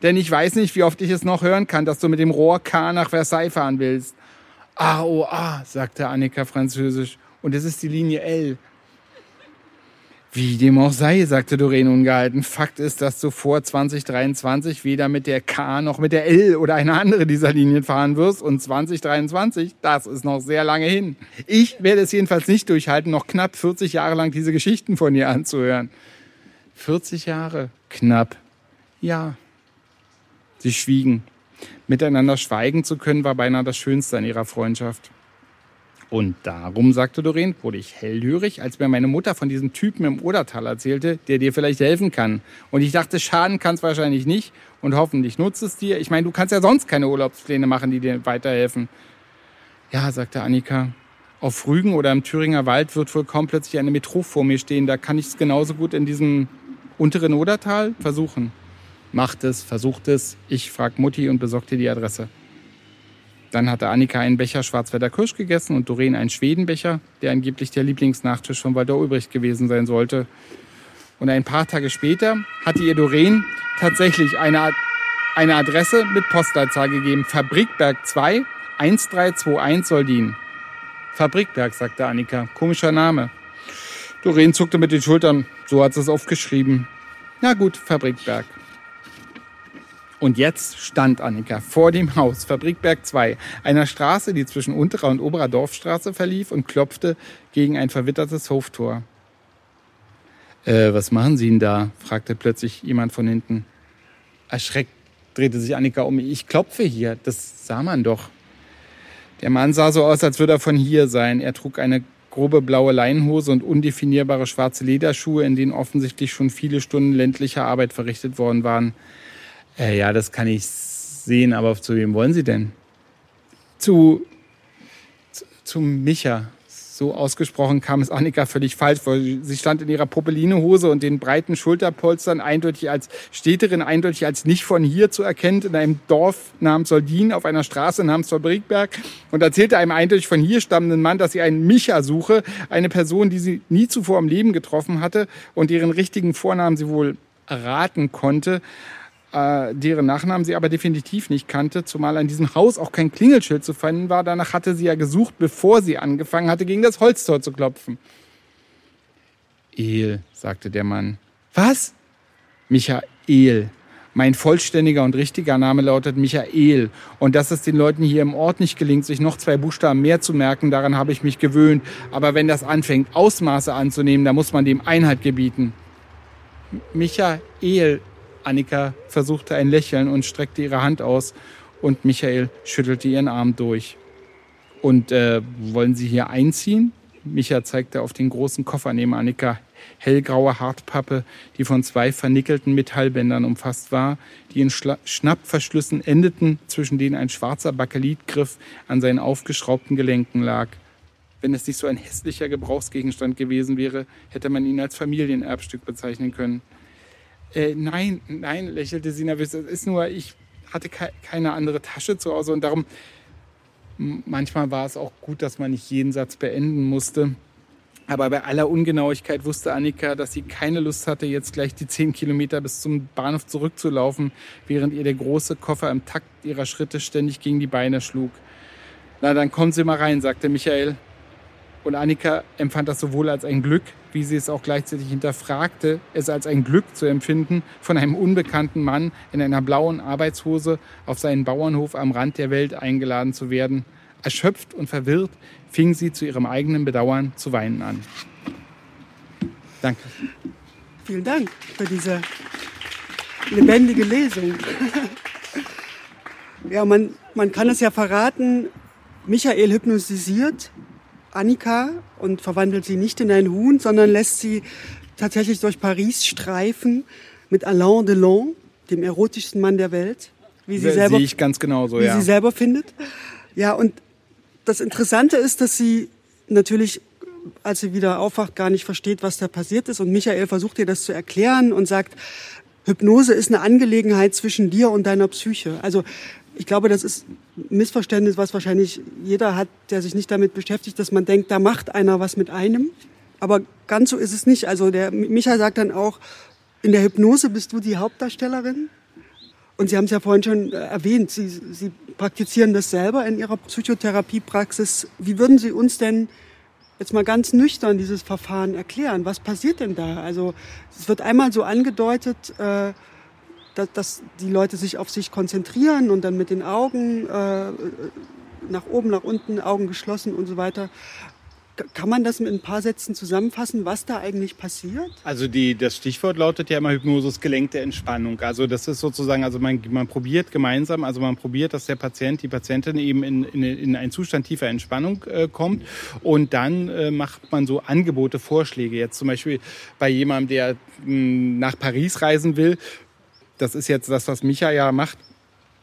Denn ich weiß nicht, wie oft ich es noch hören kann, dass du mit dem Rohr K nach Versailles fahren willst. Ah, sagte Annika französisch. Und es ist die Linie L. Wie dem auch sei, sagte Doreen ungehalten. Fakt ist, dass du vor 2023 weder mit der K noch mit der L oder einer andere dieser Linien fahren wirst. Und 2023, das ist noch sehr lange hin. Ich werde es jedenfalls nicht durchhalten, noch knapp 40 Jahre lang diese Geschichten von dir anzuhören. 40 Jahre? Knapp. Ja. Sie schwiegen. Miteinander schweigen zu können, war beinahe das Schönste an ihrer Freundschaft. Und darum, sagte Doreen, wurde ich hellhörig, als mir meine Mutter von diesem Typen im Odertal erzählte, der dir vielleicht helfen kann. Und ich dachte, schaden kann es wahrscheinlich nicht und hoffentlich nutzt es dir. Ich meine, du kannst ja sonst keine Urlaubspläne machen, die dir weiterhelfen. Ja, sagte Annika, auf Rügen oder im Thüringer Wald wird wohl kaum plötzlich eine Metro vor mir stehen. Da kann ich es genauso gut in diesem unteren Odertal versuchen. Macht es, versucht es. Ich frag Mutti und besorgt dir die Adresse. Dann hatte Annika einen Becher Schwarzwälder Kirsch gegessen und Doreen einen Schwedenbecher, der angeblich der Lieblingsnachtisch von Walter Ulbricht gewesen sein sollte. Und ein paar Tage später hatte ihr Doreen tatsächlich eine, eine Adresse mit Postleitzahl gegeben. Fabrikberg 2, 1321 Soldin. Fabrikberg, sagte Annika. Komischer Name. Doreen zuckte mit den Schultern. So hat sie es aufgeschrieben. Na gut, Fabrikberg. Und jetzt stand Annika vor dem Haus Fabrikberg 2, einer Straße, die zwischen unterer und oberer Dorfstraße verlief und klopfte gegen ein verwittertes Hoftor. Äh, was machen Sie denn da? fragte plötzlich jemand von hinten. Erschreckt drehte sich Annika um. Ich klopfe hier, das sah man doch. Der Mann sah so aus, als würde er von hier sein. Er trug eine grobe blaue Leinenhose und undefinierbare schwarze Lederschuhe, in denen offensichtlich schon viele Stunden ländlicher Arbeit verrichtet worden waren. Äh, ja, das kann ich sehen, aber zu wem wollen Sie denn? Zu, zu, zu Micha. So ausgesprochen kam es Annika völlig falsch vor. Sie stand in ihrer Popelinehose und den breiten Schulterpolstern eindeutig als Städterin, eindeutig als nicht von hier zu erkennen, in einem Dorf namens Soldin auf einer Straße namens Fabrikberg und erzählte einem eindeutig von hier stammenden Mann, dass sie einen Micha suche, eine Person, die sie nie zuvor im Leben getroffen hatte und deren richtigen Vornamen sie wohl erraten konnte äh, deren Nachnamen sie aber definitiv nicht kannte, zumal an diesem Haus auch kein Klingelschild zu finden war. Danach hatte sie ja gesucht, bevor sie angefangen hatte, gegen das Holztor zu klopfen. El, sagte der Mann. Was? Michael. Mein vollständiger und richtiger Name lautet Michael. Und dass es den Leuten hier im Ort nicht gelingt, sich noch zwei Buchstaben mehr zu merken, daran habe ich mich gewöhnt. Aber wenn das anfängt, Ausmaße anzunehmen, dann muss man dem Einhalt gebieten. Michael, Annika versuchte ein Lächeln und streckte ihre Hand aus und Michael schüttelte ihren Arm durch. Und äh, wollen Sie hier einziehen? Micha zeigte auf den großen Koffer neben Annika. Hellgraue Hartpappe, die von zwei vernickelten Metallbändern umfasst war, die in Schla Schnappverschlüssen endeten, zwischen denen ein schwarzer Bakelitgriff an seinen aufgeschraubten Gelenken lag. Wenn es nicht so ein hässlicher Gebrauchsgegenstand gewesen wäre, hätte man ihn als Familienerbstück bezeichnen können. Äh, nein, nein, lächelte sie nervös. Es ist nur, ich hatte ke keine andere Tasche zu Hause und darum, manchmal war es auch gut, dass man nicht jeden Satz beenden musste. Aber bei aller Ungenauigkeit wusste Annika, dass sie keine Lust hatte, jetzt gleich die zehn Kilometer bis zum Bahnhof zurückzulaufen, während ihr der große Koffer im Takt ihrer Schritte ständig gegen die Beine schlug. Na, dann kommen Sie mal rein, sagte Michael. Und Annika empfand das sowohl als ein Glück, wie sie es auch gleichzeitig hinterfragte, es als ein Glück zu empfinden, von einem unbekannten Mann in einer blauen Arbeitshose auf seinen Bauernhof am Rand der Welt eingeladen zu werden. Erschöpft und verwirrt fing sie zu ihrem eigenen Bedauern zu weinen an. Danke. Vielen Dank für diese lebendige Lesung. ja, man, man kann es ja verraten, Michael hypnotisiert Annika und verwandelt sie nicht in ein Huhn, sondern lässt sie tatsächlich durch Paris streifen mit Alain Delon, dem erotischsten Mann der Welt. Wie sie selber, sehe ich ganz genauso, wie ja. sie selber findet. Ja, und das Interessante ist, dass sie natürlich, als sie wieder aufwacht, gar nicht versteht, was da passiert ist. Und Michael versucht ihr das zu erklären und sagt, Hypnose ist eine Angelegenheit zwischen dir und deiner Psyche. Also ich glaube, das ist ein Missverständnis, was wahrscheinlich jeder hat, der sich nicht damit beschäftigt, dass man denkt, da macht einer was mit einem. Aber ganz so ist es nicht. Also der Micha sagt dann auch, in der Hypnose bist du die Hauptdarstellerin. Und Sie haben es ja vorhin schon äh, erwähnt, Sie, Sie praktizieren das selber in Ihrer Psychotherapiepraxis. Wie würden Sie uns denn jetzt mal ganz nüchtern dieses Verfahren erklären? Was passiert denn da? Also es wird einmal so angedeutet, äh, dass, dass die Leute sich auf sich konzentrieren und dann mit den Augen äh, nach oben, nach unten, Augen geschlossen und so weiter. Kann man das mit ein paar Sätzen zusammenfassen, was da eigentlich passiert? Also die, das Stichwort lautet ja immer Hypnosis gelenkte Entspannung. Also das ist sozusagen, also man, man probiert gemeinsam, also man probiert, dass der Patient, die Patientin eben in, in, in einen Zustand tiefer Entspannung äh, kommt und dann äh, macht man so Angebote, Vorschläge. Jetzt zum Beispiel bei jemandem, der mh, nach Paris reisen will, das ist jetzt das, was Micha ja macht,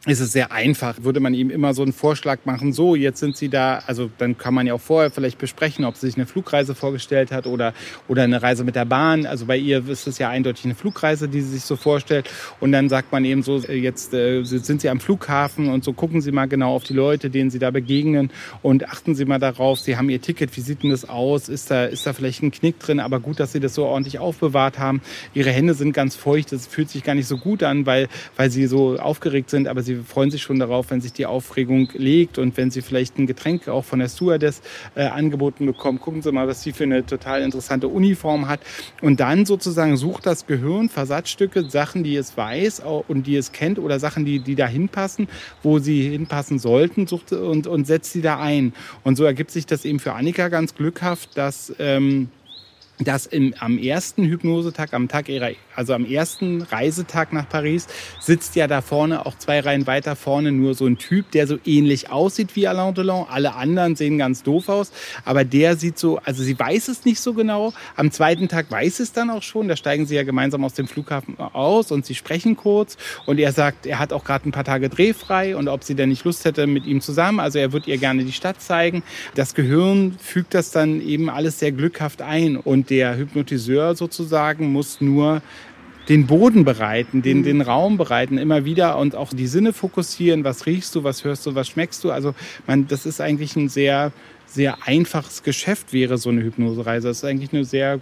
ist es sehr einfach. Würde man ihm immer so einen Vorschlag machen, so, jetzt sind Sie da, also dann kann man ja auch vorher vielleicht besprechen, ob sie sich eine Flugreise vorgestellt hat oder, oder eine Reise mit der Bahn. Also bei ihr ist es ja eindeutig eine Flugreise, die sie sich so vorstellt. Und dann sagt man eben so, jetzt äh, sind Sie am Flughafen und so gucken Sie mal genau auf die Leute, denen Sie da begegnen und achten Sie mal darauf, Sie haben Ihr Ticket, wie sieht denn das aus? Ist da, ist da vielleicht ein Knick drin? Aber gut, dass Sie das so ordentlich aufbewahrt haben. Ihre Hände sind ganz feucht, es fühlt sich gar nicht so gut an, weil, weil Sie so aufgeregt sind, aber Sie freuen sich schon darauf, wenn sich die Aufregung legt und wenn Sie vielleicht ein Getränk auch von der Stewardess äh, angeboten bekommen. Gucken Sie mal, was sie für eine total interessante Uniform hat. Und dann sozusagen sucht das Gehirn Versatzstücke, Sachen, die es weiß und die es kennt oder Sachen, die, die da hinpassen, wo sie hinpassen sollten sucht und, und setzt sie da ein. Und so ergibt sich das eben für Annika ganz glückhaft, dass... Ähm, dass im, am ersten Hypnosetag, am Tag ihrer, also am ersten Reisetag nach Paris, sitzt ja da vorne, auch zwei Reihen weiter vorne, nur so ein Typ, der so ähnlich aussieht wie Alain Delon. Alle anderen sehen ganz doof aus, aber der sieht so, also sie weiß es nicht so genau. Am zweiten Tag weiß es dann auch schon, da steigen sie ja gemeinsam aus dem Flughafen aus und sie sprechen kurz und er sagt, er hat auch gerade ein paar Tage drehfrei und ob sie denn nicht Lust hätte mit ihm zusammen, also er wird ihr gerne die Stadt zeigen. Das Gehirn fügt das dann eben alles sehr glückhaft ein und der Hypnotiseur sozusagen muss nur den Boden bereiten, den, mhm. den Raum bereiten, immer wieder und auch die Sinne fokussieren. Was riechst du, was hörst du, was schmeckst du? Also, man, das ist eigentlich ein sehr, sehr einfaches Geschäft wäre so eine Hypnosereise. Das ist eigentlich eine sehr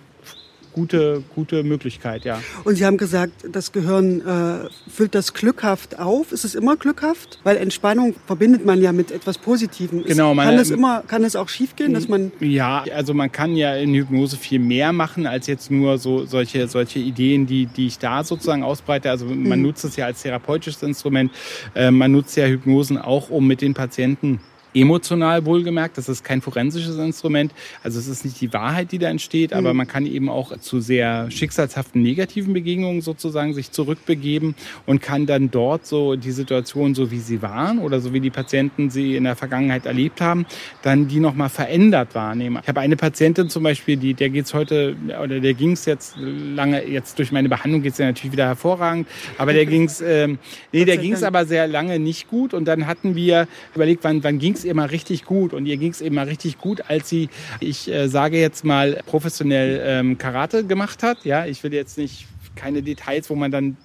gute, gute Möglichkeit, ja. Und Sie haben gesagt, das Gehirn äh, füllt das glückhaft auf. Ist es immer glückhaft? Weil Entspannung verbindet man ja mit etwas Positivem. Genau. Man, kann es immer, kann es auch schiefgehen, dass man? Ja, also man kann ja in Hypnose viel mehr machen als jetzt nur so solche solche Ideen, die die ich da sozusagen ausbreite. Also man mhm. nutzt es ja als therapeutisches Instrument. Äh, man nutzt ja Hypnosen auch, um mit den Patienten emotional wohlgemerkt. Das ist kein forensisches Instrument. Also es ist nicht die Wahrheit, die da entsteht, aber mhm. man kann eben auch zu sehr schicksalshaften negativen Begegnungen sozusagen sich zurückbegeben und kann dann dort so die Situation, so wie sie waren oder so wie die Patienten sie in der Vergangenheit erlebt haben, dann die nochmal verändert wahrnehmen. Ich habe eine Patientin zum Beispiel, die, der geht's heute, oder der ging's jetzt lange, jetzt durch meine Behandlung geht's ja natürlich wieder hervorragend, aber der ging's, ähm, nee, der ging's aber sehr lange nicht gut und dann hatten wir überlegt, wann, wann ging's immer richtig gut und ihr ging es immer richtig gut, als sie, ich äh, sage jetzt mal, professionell ähm, Karate gemacht hat. Ja, ich will jetzt nicht keine Details, wo man dann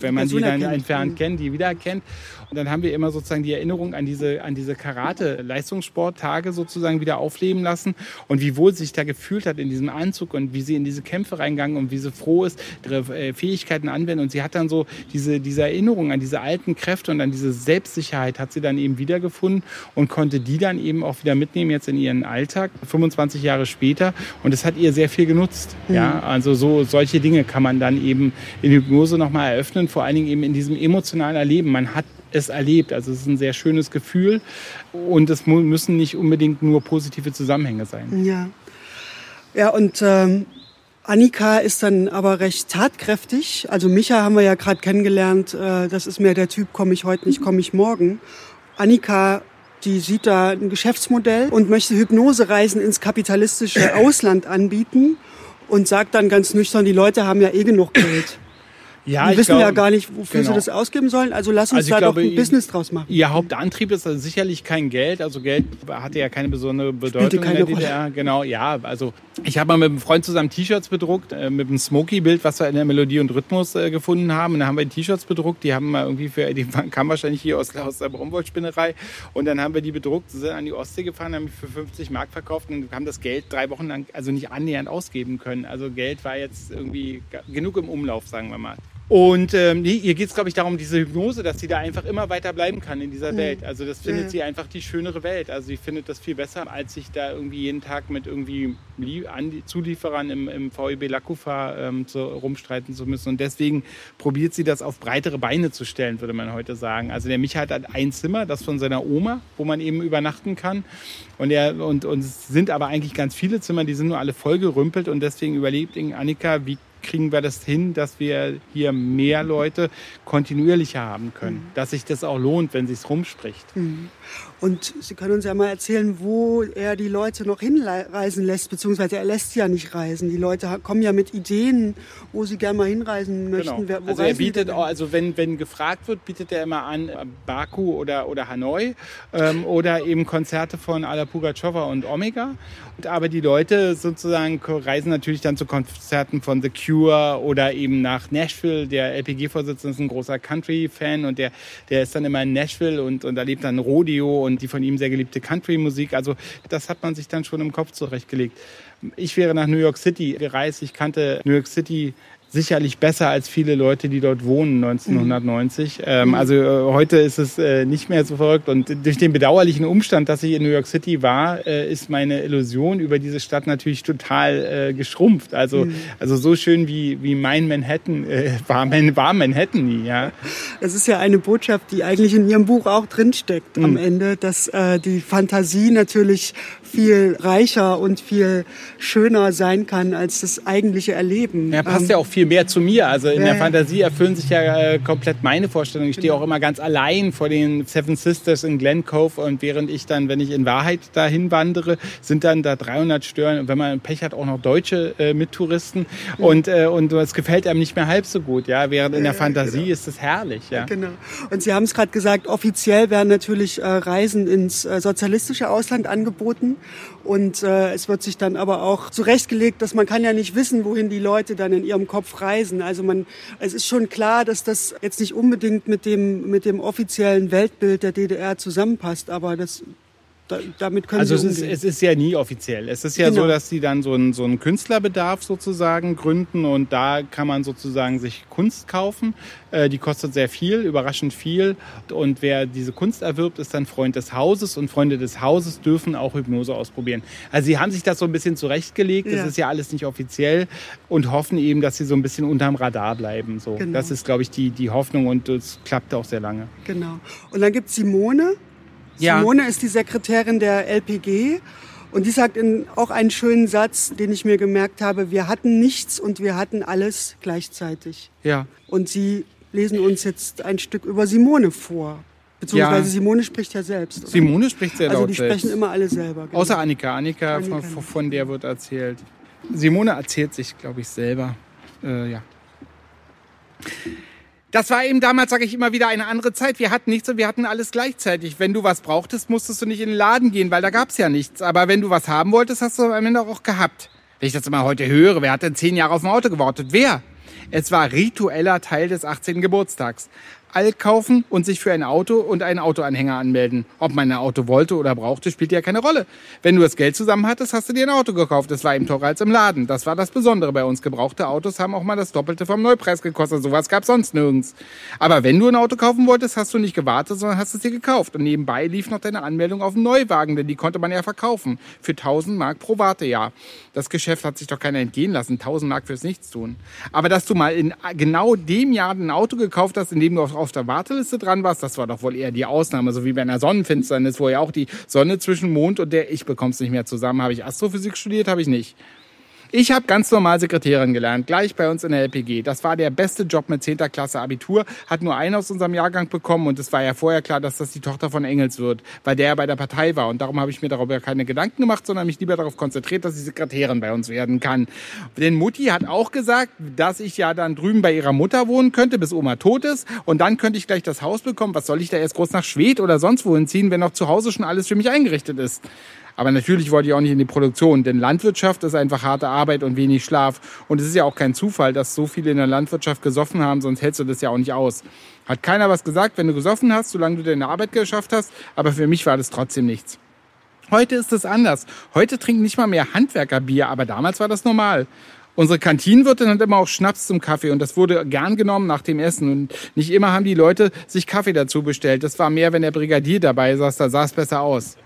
wenn man die dann entfernt kennt, die wiedererkennt. Und dann haben wir immer sozusagen die Erinnerung an diese, an diese Karate-Leistungssporttage sozusagen wieder aufleben lassen und wie wohl sie sich da gefühlt hat in diesem Anzug und wie sie in diese Kämpfe reingegangen und wie sie froh ist, ihre äh, Fähigkeiten anwenden. Und sie hat dann so diese, diese Erinnerung an diese alten Kräfte und an diese Selbstsicherheit hat sie dann eben wiedergefunden und konnte die dann eben auch wieder mitnehmen jetzt in ihren Alltag, 25 Jahre später. Und das hat ihr sehr viel genutzt. Mhm. Ja, also so, solche Dinge kann man dann eben in Hypnose nochmal eröffnen, vor allen Dingen eben in diesem emotionalen Erleben. Man hat es erlebt. Also es ist ein sehr schönes Gefühl und es müssen nicht unbedingt nur positive Zusammenhänge sein. Ja, ja und ähm, Annika ist dann aber recht tatkräftig. Also Micha haben wir ja gerade kennengelernt. Äh, das ist mehr der Typ, komme ich heute nicht, komme ich morgen. Annika die sieht da ein Geschäftsmodell und möchte Hypnosereisen ins kapitalistische Ausland anbieten und sagt dann ganz nüchtern, die Leute haben ja eh genug Geld. Ja, die wissen glaub, ja gar nicht, wofür genau. sie das ausgeben sollen. Also lass uns also da glaube, doch ein Business draus machen. Ihr Hauptantrieb ist also sicherlich kein Geld. Also Geld hatte ja keine besondere Bedeutung keine in der DDR. Rolle. Genau, ja. Also ich habe mal mit einem Freund zusammen T-Shirts bedruckt, äh, mit einem Smoky-Bild, was wir in der Melodie und Rhythmus äh, gefunden haben. Und dann haben wir T-Shirts bedruckt. Die haben wir irgendwie für, die kamen wahrscheinlich hier aus, aus der Baumwollspinnerei. Und dann haben wir die bedruckt, sind an die Ostsee gefahren, haben für 50 Mark verkauft und haben das Geld drei Wochen lang also nicht annähernd ausgeben können. Also Geld war jetzt irgendwie genug im Umlauf, sagen wir mal. Und ähm, nee, ihr geht es, glaube ich, darum, diese Hypnose, dass sie da einfach immer weiter bleiben kann in dieser mhm. Welt. Also das findet ja. sie einfach die schönere Welt. Also sie findet das viel besser, als sich da irgendwie jeden Tag mit irgendwie Zulieferern im, im VEB Lakufa ähm, zu, rumstreiten zu müssen. Und deswegen probiert sie das auf breitere Beine zu stellen, würde man heute sagen. Also der Micha hat ein Zimmer, das von seiner Oma, wo man eben übernachten kann. Und, er, und, und es sind aber eigentlich ganz viele Zimmer, die sind nur alle vollgerümpelt. Und deswegen überlegt Annika, wie kriegen wir das hin, dass wir hier mehr Leute kontinuierlicher haben können. Mhm. Dass sich das auch lohnt, wenn sich rumspricht. Mhm. Und Sie können uns ja mal erzählen, wo er die Leute noch hinreisen lässt, beziehungsweise er lässt ja nicht reisen. Die Leute kommen ja mit Ideen, wo sie gerne mal hinreisen möchten. Genau. also er bietet auch, also wenn, wenn gefragt wird, bietet er immer an Baku oder, oder Hanoi ähm, oder eben Konzerte von Ala Pugacheva und Omega. Aber die Leute sozusagen reisen natürlich dann zu Konzerten von The Cure oder eben nach Nashville. Der LPG-Vorsitzende ist ein großer Country-Fan und der, der ist dann immer in Nashville und, und erlebt dann Rodeo und die von ihm sehr geliebte Country-Musik. Also das hat man sich dann schon im Kopf zurechtgelegt. Ich wäre nach New York City gereist. Ich kannte New York City sicherlich besser als viele Leute, die dort wohnen 1990. Mhm. Ähm, also äh, heute ist es äh, nicht mehr so verrückt und durch den bedauerlichen Umstand, dass ich in New York City war, äh, ist meine Illusion über diese Stadt natürlich total äh, geschrumpft. Also mhm. also so schön wie wie mein Manhattan äh, war, man, war Manhattan nie. Ja. Das ist ja eine Botschaft, die eigentlich in Ihrem Buch auch drinsteckt mhm. am Ende, dass äh, die Fantasie natürlich viel reicher und viel schöner sein kann als das eigentliche Erleben. Ja, passt ähm, ja auch viel mehr zu mir. Also in ja, der Fantasie erfüllen sich ja äh, komplett meine Vorstellungen. Ich stehe genau. auch immer ganz allein vor den Seven Sisters in Glen Cove und während ich dann, wenn ich in Wahrheit dahin wandere, sind dann da 300 Stören und wenn man Pech hat, auch noch deutsche äh, Mittouristen mhm. und äh, und es gefällt einem nicht mehr halb so gut, ja. Während in der Fantasie genau. ist es herrlich, ja. Genau. Und Sie haben es gerade gesagt, offiziell werden natürlich äh, Reisen ins äh, sozialistische Ausland angeboten und äh, es wird sich dann aber auch zurechtgelegt, dass man kann ja nicht wissen, wohin die Leute dann in ihrem Kopf reisen. Also man, es ist schon klar, dass das jetzt nicht unbedingt mit dem, mit dem offiziellen Weltbild der DDR zusammenpasst, aber das da, damit können also es ist, es ist ja nie offiziell. Es ist ja genau. so, dass sie dann so einen, so einen Künstlerbedarf sozusagen gründen und da kann man sozusagen sich Kunst kaufen. Äh, die kostet sehr viel, überraschend viel. Und wer diese Kunst erwirbt, ist dann Freund des Hauses und Freunde des Hauses dürfen auch Hypnose ausprobieren. Also sie haben sich das so ein bisschen zurechtgelegt. Das ja. ist ja alles nicht offiziell und hoffen eben, dass sie so ein bisschen unterm Radar bleiben. So, genau. das ist, glaube ich, die die Hoffnung und es klappt auch sehr lange. Genau. Und dann gibt es Simone. Ja. Simone ist die Sekretärin der LPG und die sagt in, auch einen schönen Satz, den ich mir gemerkt habe, wir hatten nichts und wir hatten alles gleichzeitig. Ja. Und Sie lesen uns jetzt ein Stück über Simone vor. Beziehungsweise ja. Simone spricht ja selbst. Oder? Simone spricht sehr also laut Also die sprechen immer alle selber. Genau. Außer Annika. Annika, Annika von, von, der wird erzählt. Simone erzählt sich, glaube ich, selber. Äh, ja. Das war eben damals, sage ich immer wieder, eine andere Zeit. Wir hatten nichts und wir hatten alles gleichzeitig. Wenn du was brauchtest, musstest du nicht in den Laden gehen, weil da gab's ja nichts. Aber wenn du was haben wolltest, hast du am Ende auch gehabt. Wenn ich das immer heute höre, wer hat denn zehn Jahre auf dem Auto gewartet? Wer? Es war ritueller Teil des 18. Geburtstags. All kaufen und sich für ein Auto und einen Autoanhänger anmelden. Ob man ein Auto wollte oder brauchte, spielt ja keine Rolle. Wenn du das Geld zusammen hattest, hast du dir ein Auto gekauft. Es war eben teurer als im Laden. Das war das Besondere bei uns. Gebrauchte Autos haben auch mal das Doppelte vom Neupreis gekostet. Sowas gab sonst nirgends. Aber wenn du ein Auto kaufen wolltest, hast du nicht gewartet, sondern hast es dir gekauft. Und nebenbei lief noch deine Anmeldung auf einen Neuwagen, denn die konnte man ja verkaufen. Für 1000 Mark pro Wartejahr. Das Geschäft hat sich doch keiner entgehen lassen. 1000 Mark fürs Nichtstun. Aber dass du mal in genau dem Jahr ein Auto gekauft hast, in dem du auf der Warteliste dran warst, das war doch wohl eher die Ausnahme, so wie bei einer Sonnenfinsternis, wo ja auch die Sonne zwischen Mond und der Ich bekomm's nicht mehr zusammen. Habe ich Astrophysik studiert, habe ich nicht. Ich habe ganz normal Sekretärin gelernt, gleich bei uns in der LPG. Das war der beste Job mit 10. Klasse Abitur. Hat nur einen aus unserem Jahrgang bekommen und es war ja vorher klar, dass das die Tochter von Engels wird, weil der ja bei der Partei war. Und darum habe ich mir darüber keine Gedanken gemacht, sondern mich lieber darauf konzentriert, dass sie Sekretärin bei uns werden kann. Denn Mutti hat auch gesagt, dass ich ja dann drüben bei ihrer Mutter wohnen könnte, bis Oma tot ist. Und dann könnte ich gleich das Haus bekommen. Was soll ich da erst groß nach Schwed oder sonst wohin ziehen, wenn noch zu Hause schon alles für mich eingerichtet ist? Aber natürlich wollte ich auch nicht in die Produktion, denn Landwirtschaft ist einfach harte Arbeit und wenig Schlaf. Und es ist ja auch kein Zufall, dass so viele in der Landwirtschaft gesoffen haben, sonst hältst du das ja auch nicht aus. Hat keiner was gesagt, wenn du gesoffen hast, solange du deine Arbeit geschafft hast. Aber für mich war das trotzdem nichts. Heute ist es anders. Heute trinken nicht mal mehr Handwerkerbier, aber damals war das normal. Unsere Kantinenwirtin hat immer auch Schnaps zum Kaffee und das wurde gern genommen nach dem Essen. Und nicht immer haben die Leute sich Kaffee dazu bestellt. Das war mehr, wenn der Brigadier dabei saß, da sah es besser aus.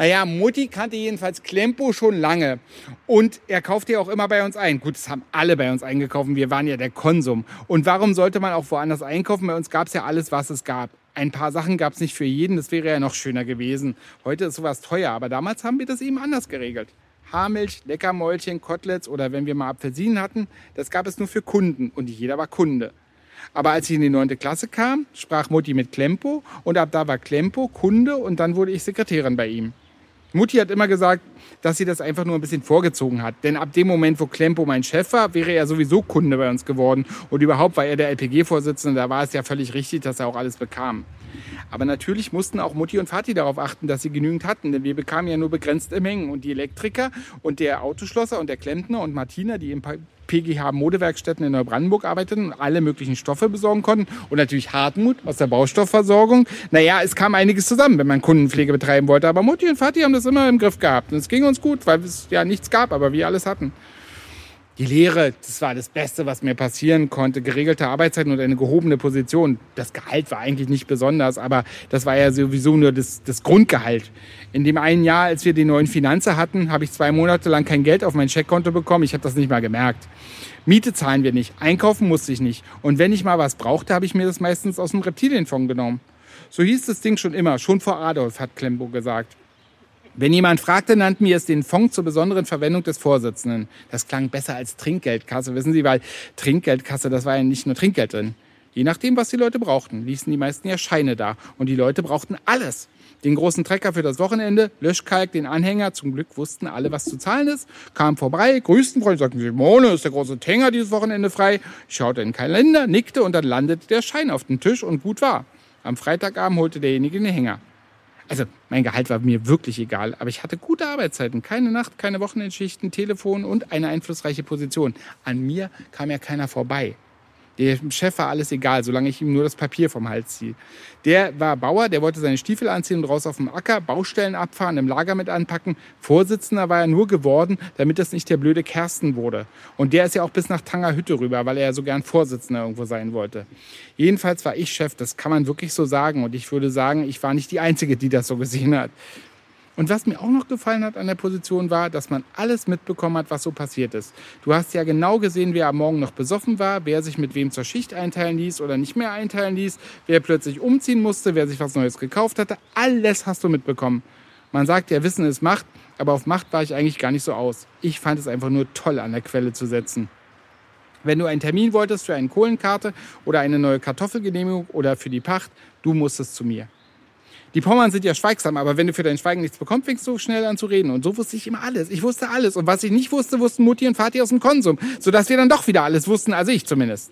Naja, Mutti kannte jedenfalls Klempo schon lange. Und er kaufte ja auch immer bei uns ein. Gut, das haben alle bei uns eingekauft. Wir waren ja der Konsum. Und warum sollte man auch woanders einkaufen? Bei uns gab es ja alles, was es gab. Ein paar Sachen gab es nicht für jeden. Das wäre ja noch schöner gewesen. Heute ist sowas teuer. Aber damals haben wir das eben anders geregelt. Haarmilch, Leckermäulchen, Koteletts oder wenn wir mal Apfelsinen hatten, das gab es nur für Kunden und nicht jeder war Kunde. Aber als ich in die neunte Klasse kam, sprach Mutti mit Klempo und ab da war Klempo Kunde und dann wurde ich Sekretärin bei ihm. Mutti hat immer gesagt, dass sie das einfach nur ein bisschen vorgezogen hat. Denn ab dem Moment, wo Klempo mein Chef war, wäre er sowieso Kunde bei uns geworden. Und überhaupt war er der LPG-Vorsitzende, da war es ja völlig richtig, dass er auch alles bekam. Aber natürlich mussten auch Mutti und Vati darauf achten, dass sie genügend hatten, denn wir bekamen ja nur begrenzte Mengen. Und die Elektriker und der Autoschlosser und der Klempner und Martina, die im PGH Modewerkstätten in Neubrandenburg arbeiteten und alle möglichen Stoffe besorgen konnten. Und natürlich Hartmut aus der Baustoffversorgung. Naja, es kam einiges zusammen, wenn man Kundenpflege betreiben wollte. Aber Mutti und Vati haben das immer im Griff gehabt. Und es ging uns gut, weil es ja nichts gab, aber wir alles hatten. Die Lehre, das war das Beste, was mir passieren konnte. Geregelte Arbeitszeiten und eine gehobene Position. Das Gehalt war eigentlich nicht besonders, aber das war ja sowieso nur das, das Grundgehalt. In dem einen Jahr, als wir die neuen Finanzen hatten, habe ich zwei Monate lang kein Geld auf mein Checkkonto bekommen. Ich habe das nicht mal gemerkt. Miete zahlen wir nicht, einkaufen musste ich nicht. Und wenn ich mal was brauchte, habe ich mir das meistens aus dem Reptilienfonds genommen. So hieß das Ding schon immer, schon vor Adolf, hat Klembo gesagt. Wenn jemand fragte, nannten wir es den Fonds zur besonderen Verwendung des Vorsitzenden. Das klang besser als Trinkgeldkasse, wissen Sie, weil Trinkgeldkasse, das war ja nicht nur Trinkgeld drin. Je nachdem, was die Leute brauchten, ließen die meisten ja Scheine da. Und die Leute brauchten alles. Den großen Trecker für das Wochenende, Löschkalk, den Anhänger. Zum Glück wussten alle, was zu zahlen ist. Kamen vorbei, grüßten Freunde, sagten, Simone, ist der große Tänger dieses Wochenende frei. Ich schaute in den Kalender, nickte und dann landete der Schein auf dem Tisch und gut war. Am Freitagabend holte derjenige den Hänger. Also mein Gehalt war mir wirklich egal, aber ich hatte gute Arbeitszeiten, keine Nacht, keine Wochenendschichten, Telefon und eine einflussreiche Position. An mir kam ja keiner vorbei. Dem Chef war alles egal, solange ich ihm nur das Papier vom Hals ziehe. Der war Bauer, der wollte seine Stiefel anziehen und raus auf dem Acker, Baustellen abfahren, im Lager mit anpacken. Vorsitzender war er nur geworden, damit das nicht der blöde Kersten wurde. Und der ist ja auch bis nach Tangerhütte rüber, weil er ja so gern Vorsitzender irgendwo sein wollte. Jedenfalls war ich Chef, das kann man wirklich so sagen. Und ich würde sagen, ich war nicht die Einzige, die das so gesehen hat. Und was mir auch noch gefallen hat an der Position war, dass man alles mitbekommen hat, was so passiert ist. Du hast ja genau gesehen, wer am Morgen noch besoffen war, wer sich mit wem zur Schicht einteilen ließ oder nicht mehr einteilen ließ, wer plötzlich umziehen musste, wer sich was Neues gekauft hatte. Alles hast du mitbekommen. Man sagt ja, Wissen ist Macht, aber auf Macht war ich eigentlich gar nicht so aus. Ich fand es einfach nur toll, an der Quelle zu setzen. Wenn du einen Termin wolltest für eine Kohlenkarte oder eine neue Kartoffelgenehmigung oder für die Pacht, du musstest zu mir. Die Pommern sind ja schweigsam, aber wenn du für dein Schweigen nichts bekommst, fängst du schnell an zu reden. Und so wusste ich immer alles. Ich wusste alles. Und was ich nicht wusste, wussten Mutti und Vati aus dem Konsum. Sodass wir dann doch wieder alles wussten, also ich zumindest.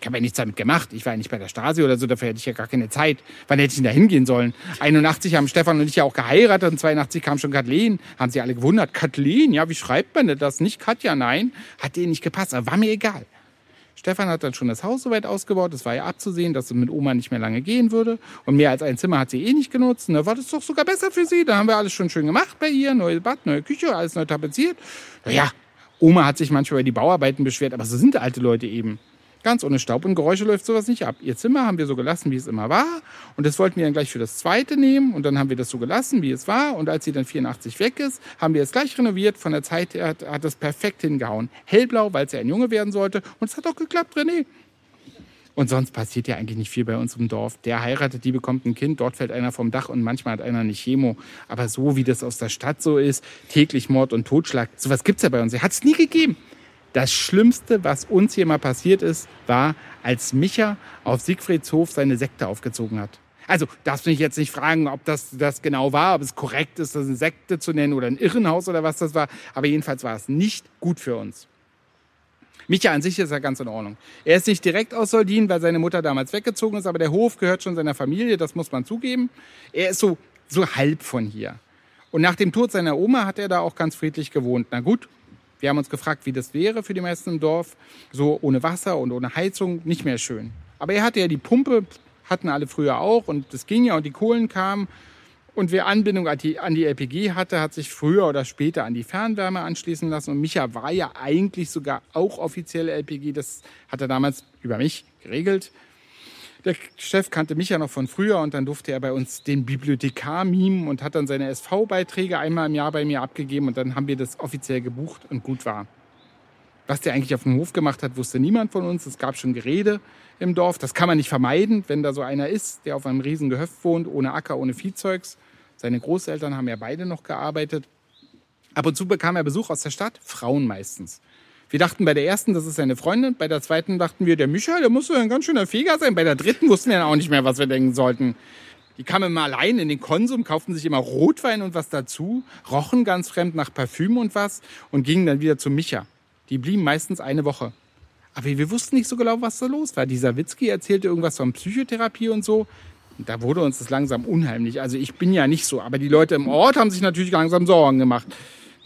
Ich habe ja nichts damit gemacht. Ich war ja nicht bei der Stasi oder so, dafür hätte ich ja gar keine Zeit. Wann hätte ich denn da hingehen sollen? 81 haben Stefan und ich ja auch geheiratet und 82 kam schon Kathleen. Haben sie alle gewundert. Kathleen, ja, wie schreibt man denn das? Nicht Katja, nein. Hat denen nicht gepasst, aber war mir egal. Stefan hat dann schon das Haus soweit ausgebaut. Es war ja abzusehen, dass es mit Oma nicht mehr lange gehen würde. Und mehr als ein Zimmer hat sie eh nicht genutzt. Und da war das doch sogar besser für sie. Da haben wir alles schon schön gemacht bei ihr. Neues Bad, neue Küche, alles neu tapeziert. Naja, Oma hat sich manchmal über die Bauarbeiten beschwert, aber so sind alte Leute eben. Ganz ohne Staub und Geräusche läuft sowas nicht ab. Ihr Zimmer haben wir so gelassen, wie es immer war. Und das wollten wir dann gleich für das zweite nehmen. Und dann haben wir das so gelassen, wie es war. Und als sie dann 84 weg ist, haben wir es gleich renoviert. Von der Zeit her hat, das perfekt hingehauen. Hellblau, weil es ja ein Junge werden sollte. Und es hat auch geklappt, René. Und sonst passiert ja eigentlich nicht viel bei uns im Dorf. Der heiratet, die bekommt ein Kind, dort fällt einer vom Dach und manchmal hat einer eine Chemo. Aber so wie das aus der Stadt so ist, täglich Mord und Totschlag, sowas gibt es ja bei uns. Hat es nie gegeben. Das Schlimmste, was uns hier mal passiert ist, war, als Micha auf Siegfriedshof seine Sekte aufgezogen hat. Also darfst du mich jetzt nicht fragen, ob das, das genau war, ob es korrekt ist, das eine Sekte zu nennen oder ein Irrenhaus oder was das war. Aber jedenfalls war es nicht gut für uns. Micha an sich ist ja ganz in Ordnung. Er ist nicht direkt aus Soldin, weil seine Mutter damals weggezogen ist, aber der Hof gehört schon seiner Familie, das muss man zugeben. Er ist so, so halb von hier. Und nach dem Tod seiner Oma hat er da auch ganz friedlich gewohnt. Na gut, wir haben uns gefragt, wie das wäre für die meisten im Dorf. So ohne Wasser und ohne Heizung, nicht mehr schön. Aber er hatte ja die Pumpe, hatten alle früher auch und das ging ja und die Kohlen kamen. Und wer Anbindung an die, LPG hatte, hat sich früher oder später an die Fernwärme anschließen lassen. Und Micha war ja eigentlich sogar auch offiziell LPG. Das hat er damals über mich geregelt. Der Chef kannte mich ja noch von früher und dann durfte er bei uns den Bibliothekar mimen und hat dann seine SV-Beiträge einmal im Jahr bei mir abgegeben und dann haben wir das offiziell gebucht und gut war. Was der eigentlich auf dem Hof gemacht hat, wusste niemand von uns. Es gab schon Gerede im Dorf. Das kann man nicht vermeiden, wenn da so einer ist, der auf einem riesen Gehöft wohnt, ohne Acker, ohne Viehzeugs. Seine Großeltern haben ja beide noch gearbeitet. Ab und zu bekam er Besuch aus der Stadt, Frauen meistens. Wir dachten bei der ersten, das ist seine Freundin. Bei der zweiten dachten wir, der Micha, der muss ja ein ganz schöner Feger sein. Bei der dritten wussten wir dann auch nicht mehr, was wir denken sollten. Die kamen immer allein in den Konsum, kauften sich immer Rotwein und was dazu, rochen ganz fremd nach Parfüm und was und gingen dann wieder zu Micha. Die blieben meistens eine Woche. Aber wir wussten nicht so genau, was da los war. Dieser Witzki erzählte irgendwas von Psychotherapie und so. Und da wurde uns das langsam unheimlich. Also ich bin ja nicht so, aber die Leute im Ort haben sich natürlich langsam Sorgen gemacht.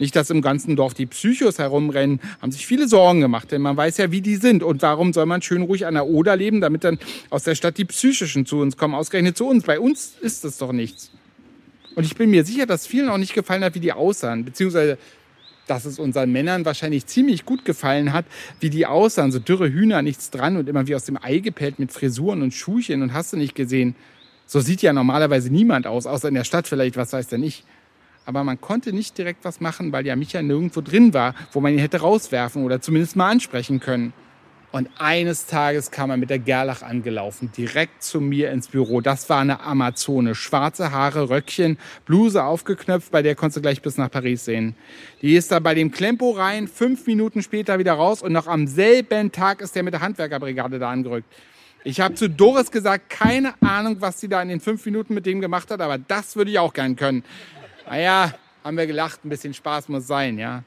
Nicht, dass im ganzen Dorf die Psychos herumrennen, haben sich viele Sorgen gemacht, denn man weiß ja, wie die sind. Und warum soll man schön ruhig an der Oder leben, damit dann aus der Stadt die Psychischen zu uns kommen, ausgerechnet zu uns. Bei uns ist das doch nichts. Und ich bin mir sicher, dass vielen auch nicht gefallen hat, wie die aussahen, beziehungsweise dass es unseren Männern wahrscheinlich ziemlich gut gefallen hat, wie die aussahen. So dürre Hühner, nichts dran und immer wie aus dem Ei gepellt mit Frisuren und Schuhchen und hast du nicht gesehen. So sieht ja normalerweise niemand aus, außer in der Stadt vielleicht, was weiß denn ich aber man konnte nicht direkt was machen, weil ja Micha nirgendwo drin war, wo man ihn hätte rauswerfen oder zumindest mal ansprechen können. Und eines Tages kam er mit der Gerlach angelaufen, direkt zu mir ins Büro. Das war eine Amazone. Schwarze Haare, Röckchen, Bluse aufgeknöpft, bei der konntest du gleich bis nach Paris sehen. Die ist da bei dem Klempo rein, fünf Minuten später wieder raus und noch am selben Tag ist er mit der Handwerkerbrigade da angerückt. Ich habe zu Doris gesagt, keine Ahnung, was sie da in den fünf Minuten mit dem gemacht hat, aber das würde ich auch gern können. Naja, haben wir gelacht, ein bisschen Spaß muss sein, ja.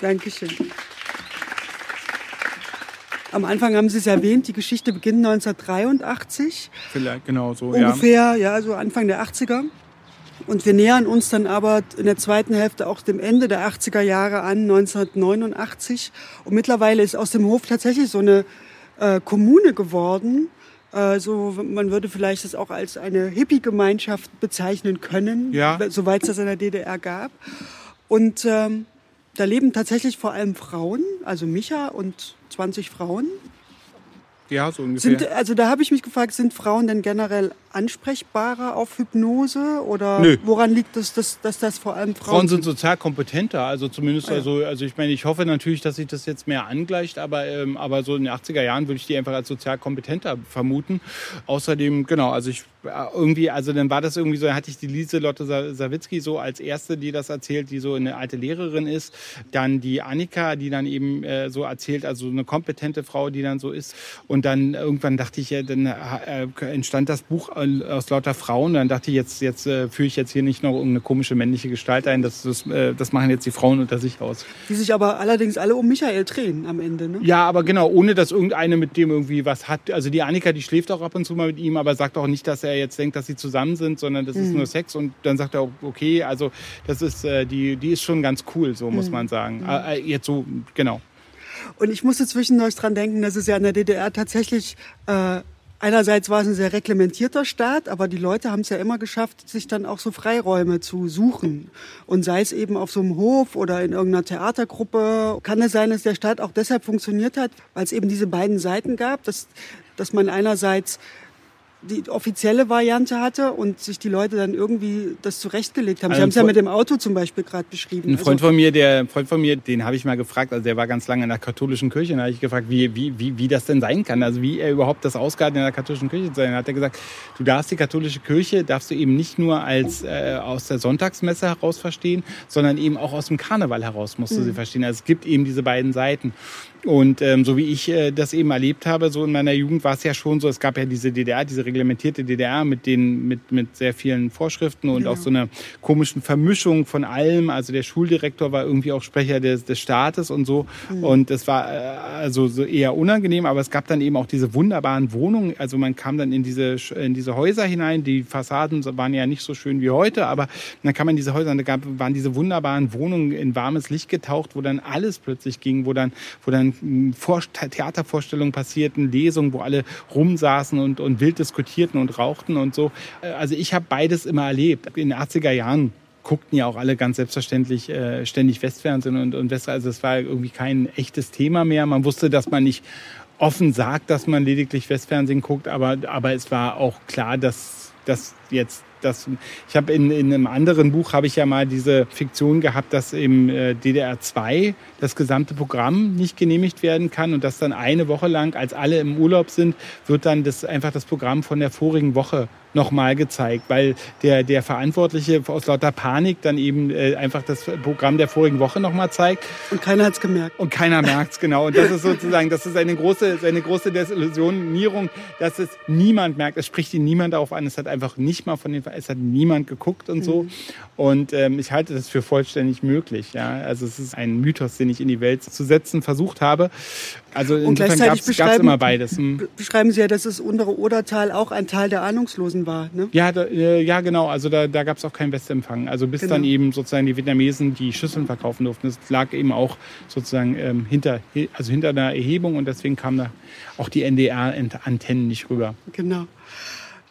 Dankeschön. Am Anfang haben Sie es erwähnt, die Geschichte beginnt 1983. Vielleicht, genau so, Ungefähr, ja, ja so Anfang der 80er. Und wir nähern uns dann aber in der zweiten Hälfte auch dem Ende der 80er Jahre an, 1989. Und mittlerweile ist aus dem Hof tatsächlich so eine äh, Kommune geworden, also man würde vielleicht das auch als eine Hippie-Gemeinschaft bezeichnen können, ja. soweit es das in der DDR gab. Und ähm, da leben tatsächlich vor allem Frauen, also Micha und 20 Frauen. Ja, so ungefähr. Sind, also da habe ich mich gefragt, sind Frauen denn generell ansprechbarer auf Hypnose oder Nö. woran liegt es, dass, dass das vor allem Frauen, Frauen sind sozial kompetenter, also zumindest ah, ja. also also ich meine, ich hoffe natürlich, dass sich das jetzt mehr angleicht, aber ähm, aber so in den 80er Jahren würde ich die einfach als sozial kompetenter vermuten. Außerdem genau, also ich äh, irgendwie also dann war das irgendwie so, dann hatte ich die Lise Lotte Sawitzki so als erste, die das erzählt, die so eine alte Lehrerin ist, dann die Annika, die dann eben äh, so erzählt, also eine kompetente Frau, die dann so ist und dann irgendwann dachte ich ja, dann äh, entstand das Buch aus lauter Frauen. Dann dachte ich, jetzt, jetzt äh, führe ich jetzt hier nicht noch irgendeine komische männliche Gestalt ein. Das, das, äh, das machen jetzt die Frauen unter sich aus. Die sich aber allerdings alle um Michael drehen am Ende, ne? Ja, aber genau, ohne dass irgendeine mit dem irgendwie was hat. Also die Annika, die schläft auch ab und zu mal mit ihm, aber sagt auch nicht, dass er jetzt denkt, dass sie zusammen sind, sondern das mhm. ist nur Sex. Und dann sagt er, okay, also das ist, äh, die, die ist schon ganz cool, so muss mhm. man sagen. Mhm. Äh, jetzt so, genau. Und ich musste zwischendurch dran denken, dass es ja in der DDR tatsächlich äh, Einerseits war es ein sehr reglementierter Staat, aber die Leute haben es ja immer geschafft, sich dann auch so Freiräume zu suchen. Und sei es eben auf so einem Hof oder in irgendeiner Theatergruppe, kann es sein, dass der Staat auch deshalb funktioniert hat, weil es eben diese beiden Seiten gab, dass, dass man einerseits die offizielle Variante hatte und sich die Leute dann irgendwie das zurechtgelegt haben. Sie also haben es ja mit dem Auto zum Beispiel gerade beschrieben. Ein Freund also von mir, der ein Freund von mir, den habe ich mal gefragt, also der war ganz lange in der katholischen Kirche, und da habe ich gefragt, wie, wie, wie, wie das denn sein kann, also wie er überhaupt das ausgehalten in der katholischen Kirche zu sein. Da hat er gesagt, du darfst die katholische Kirche, darfst du eben nicht nur als äh, aus der Sonntagsmesse heraus verstehen, sondern eben auch aus dem Karneval heraus musst du mhm. sie verstehen. Also es gibt eben diese beiden Seiten. Und ähm, so wie ich äh, das eben erlebt habe, so in meiner Jugend war es ja schon so, es gab ja diese DDR, diese reglementierte DDR mit den mit mit sehr vielen Vorschriften und ja. auch so einer komischen Vermischung von allem. Also der Schuldirektor war irgendwie auch Sprecher des, des Staates und so. Mhm. Und es war äh, also so eher unangenehm, aber es gab dann eben auch diese wunderbaren Wohnungen. Also man kam dann in diese in diese Häuser hinein. Die Fassaden waren ja nicht so schön wie heute, aber dann kam man in diese Häuser, da gab, waren diese wunderbaren Wohnungen in warmes Licht getaucht, wo dann alles plötzlich ging, wo dann wo dann vor Theatervorstellungen passierten, Lesungen, wo alle rumsaßen und, und wild diskutierten und rauchten und so. Äh, also ich habe beides immer erlebt. In den 80er Jahren guckten ja auch alle ganz selbstverständlich äh, ständig Westfernsehen und, und West, also es war irgendwie kein echtes Thema mehr. Man wusste, dass man nicht offen sagt, dass man lediglich Westfernsehen guckt, aber, aber es war auch klar, dass, dass jetzt das, ich habe in, in einem anderen Buch habe ich ja mal diese Fiktion gehabt, dass im äh, DDR 2 das gesamte Programm nicht genehmigt werden kann und dass dann eine Woche lang, als alle im Urlaub sind, wird dann das einfach das Programm von der vorigen Woche nochmal gezeigt, weil der, der Verantwortliche aus lauter Panik dann eben äh, einfach das Programm der vorigen Woche nochmal zeigt. Und keiner hat's gemerkt. Und keiner merkt's genau. Und das ist sozusagen, das ist eine große, eine große Desillusionierung, dass es niemand merkt. Es spricht ihn niemand darauf an. Es hat einfach nicht mal von den, es hat niemand geguckt und so. Mhm. Und ähm, ich halte das für vollständig möglich. Ja, also es ist ein Mythos, den ich in die Welt zu setzen versucht habe. Also insofern gab es immer beides. Hm. Beschreiben Sie ja, dass das untere Odertal auch ein Teil der Ahnungslosen war. Ne? Ja, da, äh, ja, genau. Also da, da gab es auch keinen Westempfang. Also bis genau. dann eben sozusagen die Vietnamesen die Schüsseln verkaufen durften. Das lag eben auch sozusagen ähm, hinter, also hinter einer Erhebung und deswegen kamen da auch die NDR-Antennen nicht rüber. Genau.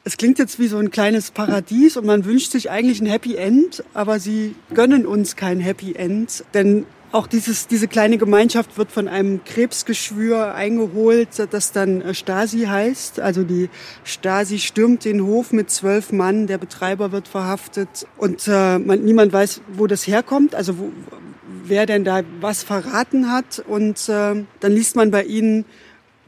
Es klingt jetzt wie so ein kleines Paradies und man wünscht sich eigentlich ein Happy End, aber sie gönnen uns kein Happy End, denn auch dieses, diese kleine Gemeinschaft wird von einem Krebsgeschwür eingeholt, das dann äh, Stasi heißt. Also die Stasi stürmt den Hof mit zwölf Mann, der Betreiber wird verhaftet und äh, man, niemand weiß, wo das herkommt, also wo, wer denn da was verraten hat. Und äh, dann liest man bei ihnen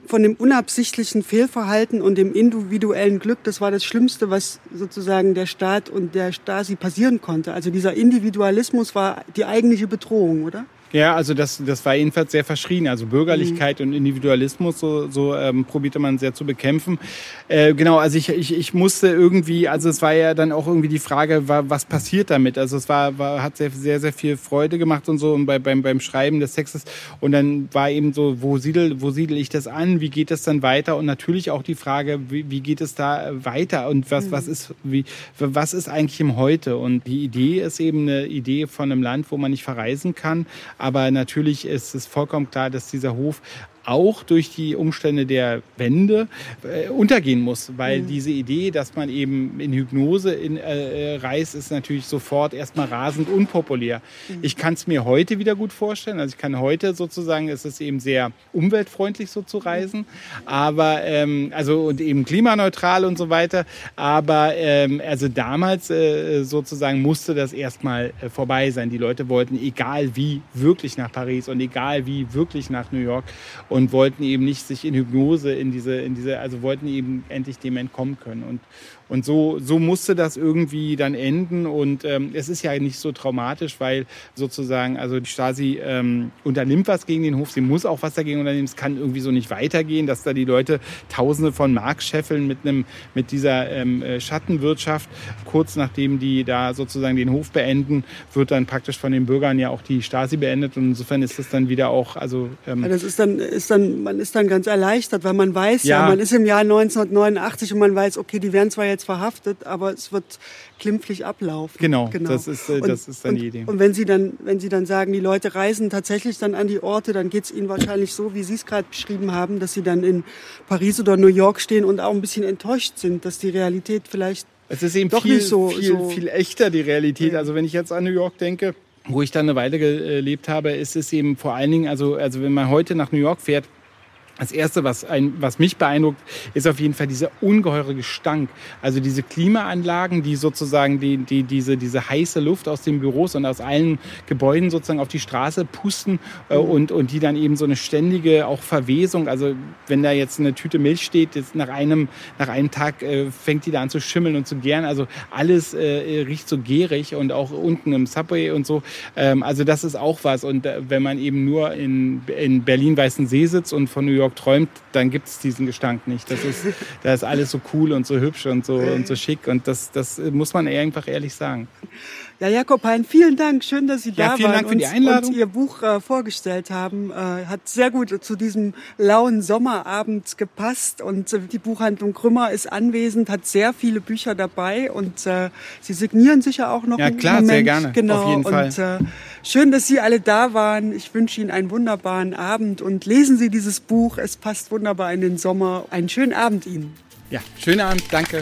von dem unabsichtlichen Fehlverhalten und dem individuellen Glück, das war das Schlimmste, was sozusagen der Staat und der Stasi passieren konnte. Also dieser Individualismus war die eigentliche Bedrohung, oder? Ja, also das, das war jedenfalls sehr verschrien. Also Bürgerlichkeit mhm. und Individualismus, so, so ähm, probierte man sehr zu bekämpfen. Äh, genau, also ich, ich, ich musste irgendwie, also es war ja dann auch irgendwie die Frage, war, was passiert damit? Also es war, war hat sehr, sehr, sehr viel Freude gemacht und so und bei, beim, beim Schreiben des Textes. Und dann war eben so, wo siedel, wo siedel ich das an? Wie geht das dann weiter? Und natürlich auch die Frage, wie, wie geht es da weiter? Und was, mhm. was ist, wie, was ist eigentlich im Heute? Und die Idee ist eben eine Idee von einem Land, wo man nicht verreisen kann aber natürlich ist es vollkommen klar, dass dieser Hof auch durch die Umstände der Wende äh, untergehen muss, weil mhm. diese Idee, dass man eben in Hypnose in, äh, reist, ist natürlich sofort erstmal rasend unpopulär. Mhm. Ich kann es mir heute wieder gut vorstellen. Also ich kann heute sozusagen, es ist eben sehr umweltfreundlich so zu reisen, mhm. aber ähm, also und eben klimaneutral und so weiter. Aber ähm, also damals äh, sozusagen musste das erstmal äh, vorbei sein. Die Leute wollten egal wie wirklich nach Paris und egal wie wirklich nach New York und wollten eben nicht sich in Hypnose in diese, in diese, also wollten eben endlich dem entkommen können. Und und so, so musste das irgendwie dann enden. Und ähm, es ist ja nicht so traumatisch, weil sozusagen, also die Stasi ähm, unternimmt was gegen den Hof, sie muss auch was dagegen unternehmen. Es kann irgendwie so nicht weitergehen, dass da die Leute Tausende von Mark scheffeln mit einem, mit dieser ähm, äh, Schattenwirtschaft. Kurz nachdem die da sozusagen den Hof beenden, wird dann praktisch von den Bürgern ja auch die Stasi beendet. Und insofern ist das dann wieder auch, also ähm, ja, das ist dann, ist dann, man ist dann ganz erleichtert, weil man weiß ja, ja man ist im Jahr 1989 und man weiß, okay, die werden zwar jetzt jetzt verhaftet, aber es wird klimpflich ablaufen. Genau, genau. Das, ist, äh, das ist dann die Idee. Und wenn Sie dann, wenn Sie dann sagen, die Leute reisen tatsächlich dann an die Orte, dann geht es Ihnen wahrscheinlich so, wie Sie es gerade beschrieben haben, dass Sie dann in Paris oder New York stehen und auch ein bisschen enttäuscht sind, dass die Realität vielleicht es ist eben doch viel, nicht so viel, so viel echter die Realität. Ja. Also wenn ich jetzt an New York denke, wo ich dann eine Weile gelebt habe, ist es eben vor allen Dingen, also, also wenn man heute nach New York fährt, das erste, was, ein, was mich beeindruckt, ist auf jeden Fall dieser ungeheure Gestank. Also diese Klimaanlagen, die sozusagen die, die, diese, diese heiße Luft aus den Büros und aus allen Gebäuden sozusagen auf die Straße pusten äh, mhm. und, und die dann eben so eine ständige auch Verwesung. Also wenn da jetzt eine Tüte Milch steht, nach einem, nach einem Tag äh, fängt die da an zu schimmeln und zu gären. Also alles äh, riecht so gärig und auch unten im Subway und so. Ähm, also das ist auch was. Und äh, wenn man eben nur in, in Berlin-Weißensee sitzt und von New York York träumt, dann gibt es diesen Gestank nicht. Das ist, da ist alles so cool und so hübsch und so, und so schick. Und das, das muss man einfach ehrlich sagen. Ja, Jakob Hein, vielen Dank. Schön, dass Sie ja, da vielen waren Dank für die Einladung. und Ihr Buch äh, vorgestellt haben. Äh, hat sehr gut zu diesem lauen Sommerabend gepasst. Und äh, die Buchhandlung Krümmer ist anwesend, hat sehr viele Bücher dabei. Und äh, Sie signieren sicher auch noch Ja, klar, Moment. sehr gerne. Genau. Auf jeden Fall. Und äh, schön, dass Sie alle da waren. Ich wünsche Ihnen einen wunderbaren Abend und lesen Sie dieses Buch. Es passt wunderbar in den Sommer. Einen schönen Abend Ihnen. Ja, schönen Abend. Danke.